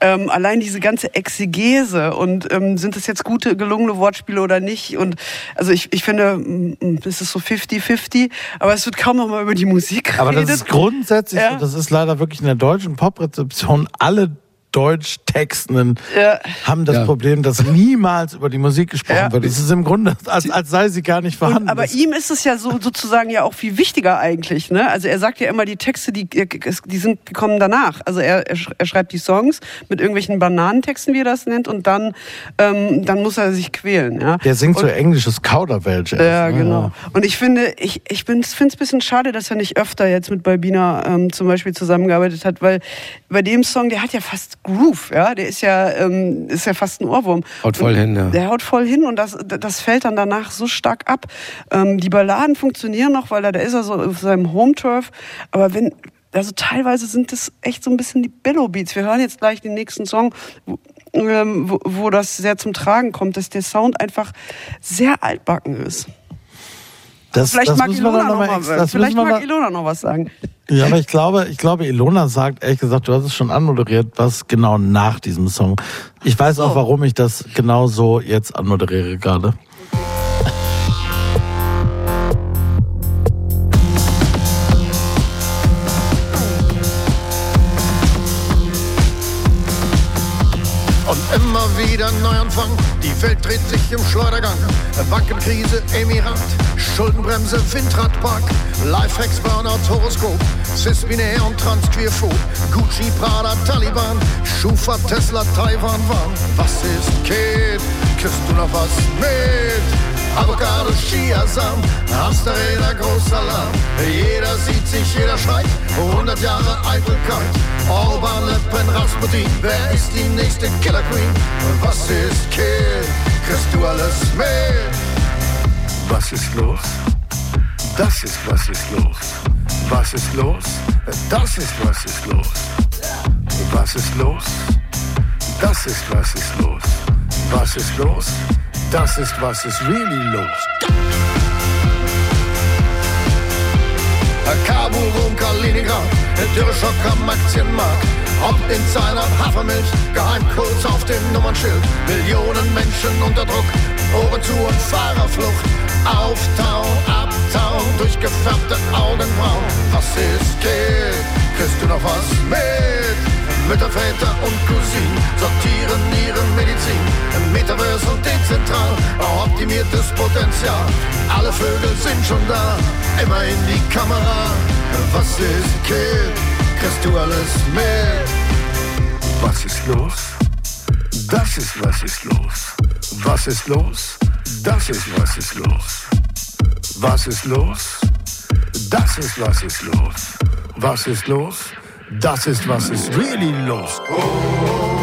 Ähm, allein diese ganze Exegese und ähm, sind es jetzt gute, gelungene Wortspiele oder nicht? Und also ich, ich finde, mm, es ist so 50-50, aber es wird kaum noch mal über die Musik Aber das ist grundsätzlich, Ja. so, das ist leider wirklich in der deutschen Poprezeption alle Deutsch Textenden Ja. haben das Ja. Problem, dass niemals über die Musik gesprochen Ja. wird. Es ist im Grunde, als, als sei sie gar nicht vorhanden. Und, aber Das- ihm ist es ja so sozusagen ja auch viel wichtiger eigentlich. Ne? Also er sagt ja immer, die Texte, die, die sind die kommen danach. Also er, er sch- schreibt die Songs mit irgendwelchen Bananentexten, wie er das nennt, und dann, ähm, dann muss er sich quälen. Ja? der singt so und, englisches Kauderwelsch. Ja, ne? genau. Und ich finde, ich, ich finde es ein bisschen schade, dass er nicht öfter jetzt mit Balbina ähm, zum Beispiel zusammengearbeitet hat, weil bei dem Song, der hat ja fast Groove, ja, der ist ja, ähm, ist ja fast ein Ohrwurm. Haut voll Und hin, ja. Der haut voll hin und das, das fällt dann danach so stark ab. Ähm, die Balladen funktionieren noch, weil er, da ist er so auf seinem Home-Turf, aber wenn, also teilweise sind das echt so ein bisschen die Billow-Beats. Wir hören jetzt gleich den nächsten Song, wo, ähm, wo, wo das sehr zum Tragen kommt, dass der Sound einfach sehr altbacken ist. Das, Vielleicht das mag Ilona noch noch mal das vielleicht mag mal- Ilona noch was sagen. Ja, aber ich glaube, ich glaube, Ilona sagt, ehrlich gesagt, du hast es schon anmoderiert, was genau nach diesem Song. Ich weiß auch, Oh. warum ich das genau so jetzt anmoderiere gerade. Und immer wieder Neuanfang, die Welt dreht sich im Schleudergang. Bankenkrise, Emirat, Schuldenbremse, Windradpark, Lifehacks, Burnout, Horoskop, Cis-Binär und Transqueerfood, Gucci, Prada, Taliban, Schufa, Tesla, Taiwan, Warn. Was ist Kid? Kriegst du noch was mit? Avocado, Chiasamen, Hamsterräder, Großsalat. Jeder sieht sich, jeder schreit. 100 Jahre Eitelkeit. Orban, Le Pen, Rasputin. Wer ist die nächste Killer Queen? Was ist Kill? Kriegst du alles mit? Was ist los? Das ist was ist los. Was ist los? Das ist was ist los. Was ist los? Das ist was ist los. Was ist los? Das ist was ist really los. Kabul, Rom, Kaliningrad, Dürreschock am Aktienmarkt. Ob in seiner Hafermilch, Geheimcodes auf dem Nummernschild. Millionen Menschen unter Druck, Zu und Fahrerflucht. Auftauen, abtauen, durchgefärbte Augenbrauen. Was ist geht? Kriegst du noch was mit? Mütter, Väter und Cousinen sortieren ihre Medizin. Im Metaverse und dezentral, optimiertes Potenzial. Alle Vögel sind schon da, immer in die Kamera. Was ist Kid? Kriegst du alles mit? Was ist los? Das ist was ist los. Was ist los? Das ist was ist los. Was ist los? Das ist was ist los. Was ist los? Das ist was ist really los. Was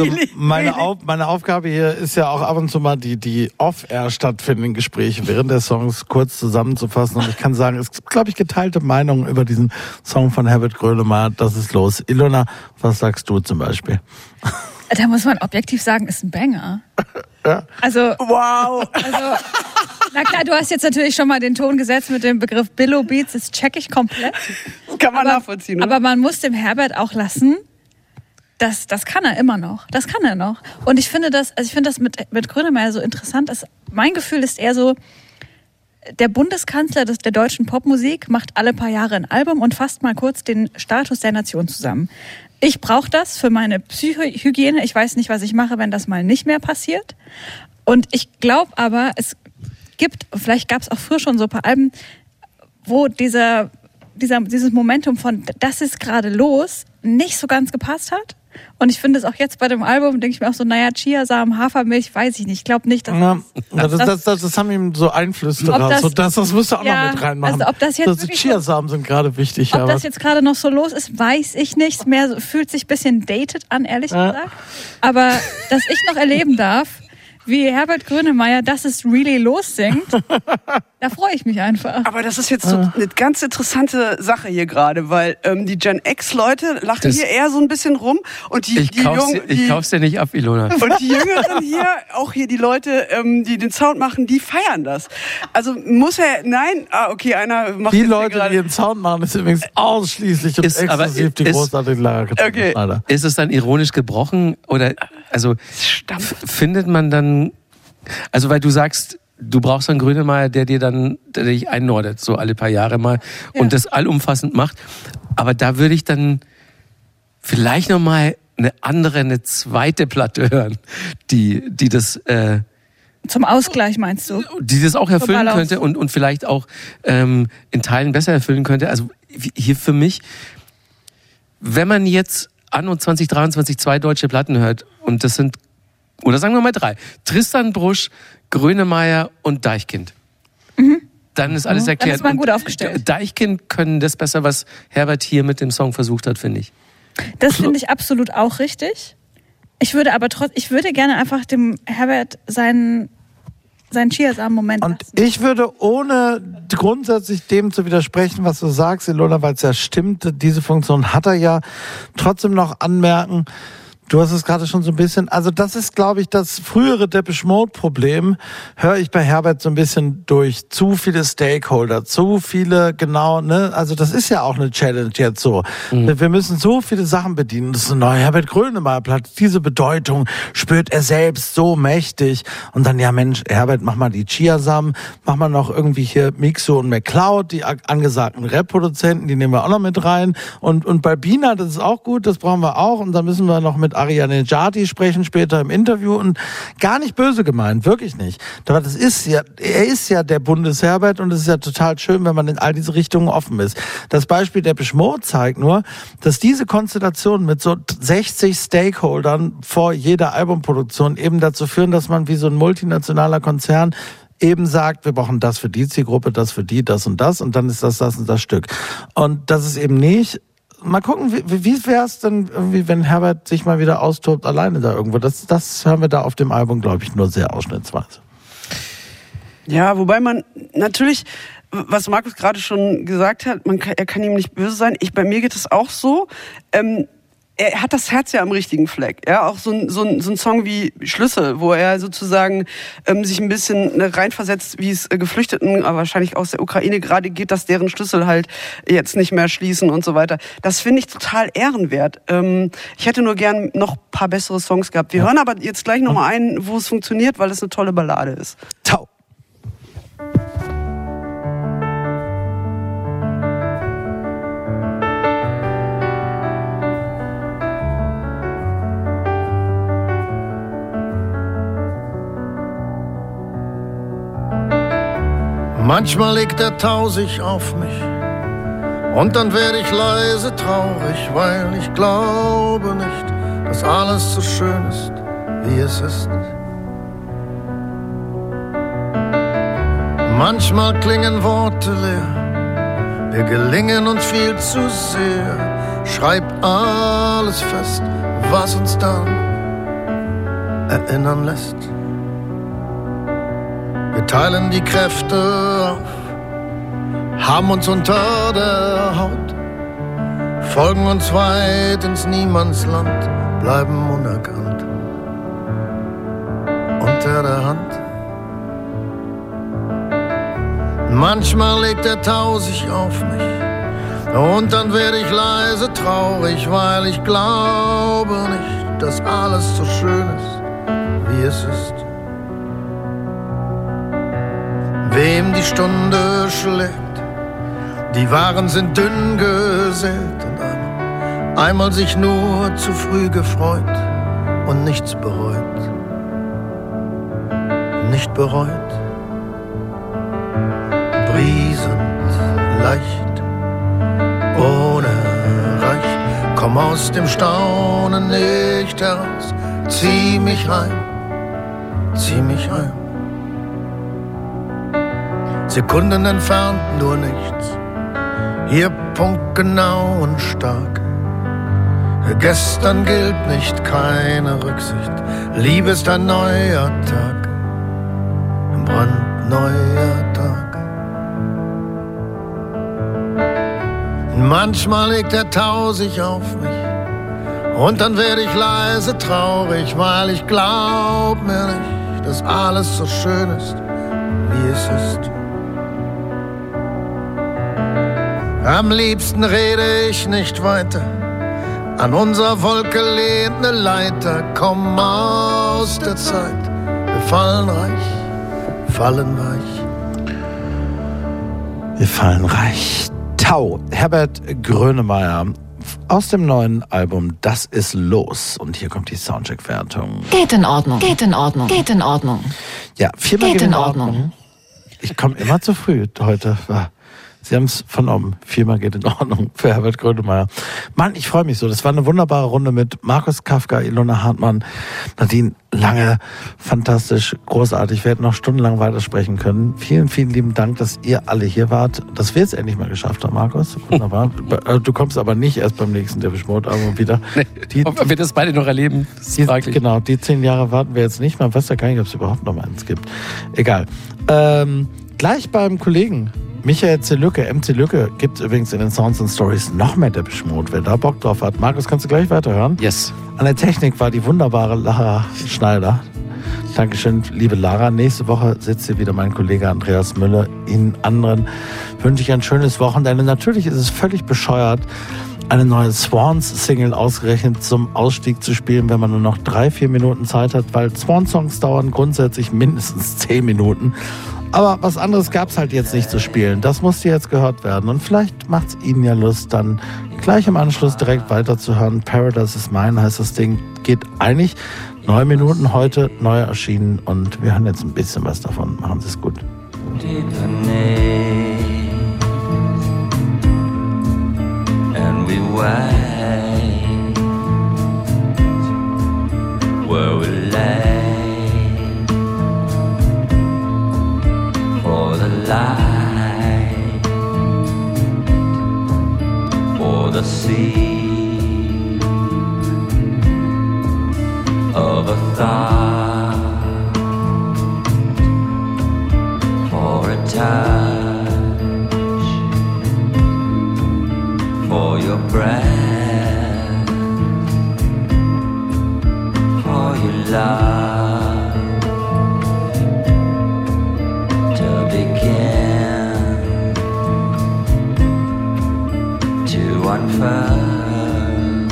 Also Really? meine? Auf, meine Aufgabe hier ist ja auch ab und zu mal die, die off-air stattfindenden Gespräche während der Songs kurz zusammenzufassen. Und ich kann sagen, es gibt, glaube ich, geteilte Meinungen über diesen Song von Herbert Grönemeyer. Das ist los. Ilona, was sagst du zum Beispiel? Da muss man objektiv sagen, ist ein Banger. Also, Wow. also, na klar, du hast jetzt natürlich schon mal den Ton gesetzt mit dem Begriff Billow Beats, das check ich komplett. Das kann man nachvollziehen. oder? Aber man muss dem Herbert auch lassen, das, das kann er immer noch. Das kann er noch. Und ich finde das, also ich finde das mit, mit Grönemeyer so interessant. Dass mein Gefühl ist eher so, der Bundeskanzler des, der deutschen Popmusik macht alle paar Jahre ein Album und fasst mal kurz den Status der Nation zusammen. Ich brauche das für meine Psychohygiene. Ich weiß nicht, was ich mache, wenn das mal nicht mehr passiert. Und ich glaube aber, es gibt, vielleicht gab es auch früher schon so ein paar Alben, wo dieser, dieser, dieses Momentum von das ist gerade los nicht so ganz gepasst hat. Und ich finde es auch jetzt bei dem Album, denke ich mir auch so, naja, Chiasamen, Hafermilch, weiß ich nicht. Ich glaube nicht, dass Na, das, das, das, das, das haben ihm so Einflüsse raus. das- so, das, das musst du auch Ja, noch mit reinmachen. also ob das jetzt das wirklich Chiasamen sind gerade wichtig. Ob aber das jetzt gerade noch so los ist, weiß ich nicht. Es Mehr so, fühlt sich ein bisschen dated an, ehrlich gesagt. Aber dass ich noch erleben darf, wie Herbert Grönemeyer Das ist really los singt, da freue ich mich einfach. Aber das ist jetzt so eine ganz interessante Sache hier gerade, weil ähm, die Gen X-Leute lachen Das- hier eher so ein bisschen rum und die, Ich die kauf's, Jungen, dir- ich die, kauf's dir nicht ab, Ilona. und die Jüngeren hier, auch hier die Leute, ähm, die den Sound machen, die feiern das. Also muss er, nein, ah, okay, einer macht die Leute, die den Sound machen, ist übrigens ausschließlich und Ist aber- exklusiv die ist- großartige Lara Okay. Ist es dann ironisch gebrochen oder also findet man dann also weil du sagst du brauchst einen Grönemeyer, der dir dann der dich einnordet so alle paar Jahre mal und das allumfassend macht, aber da würde ich dann vielleicht noch mal eine andere, eine zweite Platte hören, die die das äh, Zum Ausgleich meinst du? die das auch erfüllen könnte und, und vielleicht auch ähm, in Teilen besser erfüllen könnte. Also hier für mich, wenn man jetzt anno 2023 zwei deutsche Platten hört und das sind, oder sagen wir mal drei, Tristan Brusch, Grönemeyer und Deichkind. Dann ist alles Mhm. Dann erklärt. ist man Und gut aufgestellt. Deichkind können das besser, was Herbert hier mit dem Song versucht hat, finde ich. Das finde ich absolut auch richtig. Ich würde aber trotzdem, ich würde gerne einfach dem Herbert seinen, seinen Chiasamen-Moment Und ich würde ohne grundsätzlich dem zu widersprechen, was du sagst, Ilona, weil es ja stimmt, diese Funktion hat er ja, trotzdem noch anmerken, Du hast es gerade schon so ein bisschen, also das ist, glaube ich, das frühere Depeche Mode Problem, höre ich bei Herbert so ein bisschen durch. Zu viele Stakeholder, zu viele, genau, ne, also das ist ja auch eine Challenge jetzt so. Wir wir müssen so viele Sachen bedienen. Das ist eine neue Herbert Grönemeyer Platte. Diese Bedeutung spürt er selbst so mächtig. Und dann, ja Mensch, Herbert, mach mal die Chiasamen, mach mal noch irgendwie hier Mixo und McCloud, die angesagten Rap-Produzenten, die nehmen wir auch noch mit rein. Und, und bei Bina, das ist auch gut, das brauchen wir auch. Und dann müssen wir noch mit Ariane Jati sprechen später im Interview. Und gar nicht böse gemeint, wirklich nicht. Aber das ist ja, er ist ja der Bundesherbert und es ist ja total schön, wenn man in all diese Richtungen offen ist. Das Beispiel der Beschmo zeigt nur, dass diese Konstellation mit so 60 Stakeholdern vor jeder Albumproduktion eben dazu führen, dass man wie so ein multinationaler Konzern eben sagt, wir brauchen das für die Zielgruppe, das für die, das und das und dann ist das das und das Stück. Und das ist eben nicht Mal gucken, wie, wie wäre es denn irgendwie, wenn Herbert sich mal wieder austobt alleine da irgendwo? Das, das hören wir da auf dem Album, glaube ich, nur sehr ausschnittsweise. Ja, wobei man natürlich, was Markus gerade schon gesagt hat, man kann, er kann ihm nicht böse sein. Ich, bei mir geht es auch so. Ähm, er hat das Herz ja am richtigen Fleck. Ja, auch so ein, so ein, so ein Song wie Schlüssel, wo er sozusagen ähm, sich ein bisschen äh, reinversetzt, wie es äh, Geflüchteten, aber wahrscheinlich aus der Ukraine gerade geht, dass deren Schlüssel halt jetzt nicht mehr schließen und so weiter. Das finde ich total ehrenwert. Ähm, ich hätte nur gern noch ein paar bessere Songs gehabt. Wir hören aber jetzt gleich nochmal einen, wo es funktioniert, weil es eine tolle Ballade ist. Tau. Manchmal legt der Tau sich auf mich und dann werde ich leise traurig, weil ich glaube nicht, dass alles so schön ist, wie es ist. Manchmal klingen Worte leer, wir gelingen uns viel zu sehr. Schreib alles fest, was uns dann erinnern lässt. Wir teilen die Kräfte auf, haben uns unter der Haut, folgen uns weit ins Niemandsland, bleiben unerkannt. Unter der Hand. Manchmal legt der Tau sich auf mich und dann werde ich leise traurig, weil ich glaube nicht, dass alles so schön ist, wie es ist. Wem die Stunde schlägt, die Waren sind dünn gesät und einmal, einmal sich nur zu früh gefreut und nichts bereut. Nicht bereut. Briesend, leicht, ohne Recht. Komm aus dem Staunen nicht heraus. Zieh mich rein, zieh mich rein. Sekunden entfernt nur nichts. Hier punktgenau und stark. Gestern gilt nicht keine Rücksicht. Liebe ist ein neuer Tag, ein brandneuer Tag. Manchmal legt der Tau sich auf mich und dann werde ich leise traurig, weil ich glaub mir nicht, dass alles so schön ist, wie es ist. Am liebsten rede ich nicht weiter. An unserer Wolke lehnt ne Leiter. Komm aus der Zeit. Wir fallen reich, fallen weich. Wir fallen reich. Tau, Herbert Grönemeyer aus dem neuen Album Das ist los. Und hier kommt die Soundcheck-Wertung. Geht in Ordnung. Geht in Ordnung. Geht in Ordnung. Ja, viermal Geht geht in Ordnung. Ich komme immer zu früh heute. Ah, Sie haben es vernommen. Viermal geht in Ordnung für Herbert Grönemeyer. Mann, ich freue mich so. Das war eine wunderbare Runde mit Markus Kafka, Ilona Hartmann, Nadine Lange. Fantastisch, großartig. Wir hätten noch stundenlang weitersprechen können. Vielen, vielen lieben Dank, dass ihr alle hier wart. Dass wir es endlich mal geschafft haben, Markus. Wunderbar. Äh, Du kommst aber nicht erst beim nächsten Devish Mode Album wieder. Die, Ob wir das beide noch erleben, das ist die, fraglich. genau, die zehn Jahre warten wir jetzt nicht. Man weiß ja gar nicht, ob es überhaupt noch mal eins gibt. Egal. Ähm, gleich beim Kollegen Michael C. Lücke, MC Lücke, gibt übrigens in den Sounds and Stories noch mehr Depeche Mode, wer da Bock drauf hat. Markus, kannst du gleich weiterhören? Yes. An der Technik war die wunderbare Lara Schneider. Dankeschön, liebe Lara. Nächste Woche sitzt hier wieder mein Kollege Andreas Müller. Ihnen anderen wünsche ich ein schönes Wochenende. Natürlich ist es völlig bescheuert, eine neue Swans-Single ausgerechnet zum Ausstieg zu spielen, wenn man nur noch drei, vier Minuten Zeit hat, weil Swan-Songs dauern grundsätzlich mindestens zehn Minuten. Aber was anderes gab es halt jetzt nicht zu spielen. Das musste jetzt gehört werden. Und vielleicht macht es Ihnen ja Lust, dann gleich im Anschluss direkt weiterzuhören. Paradise is Mine heißt das Ding. Geht eigentlich neun Minuten heute neu erschienen. Und wir hören jetzt ein bisschen was davon. Machen Sie es gut. where we light for the sea of a thought for a touch for your breath, for your love unfurl,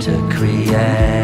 to create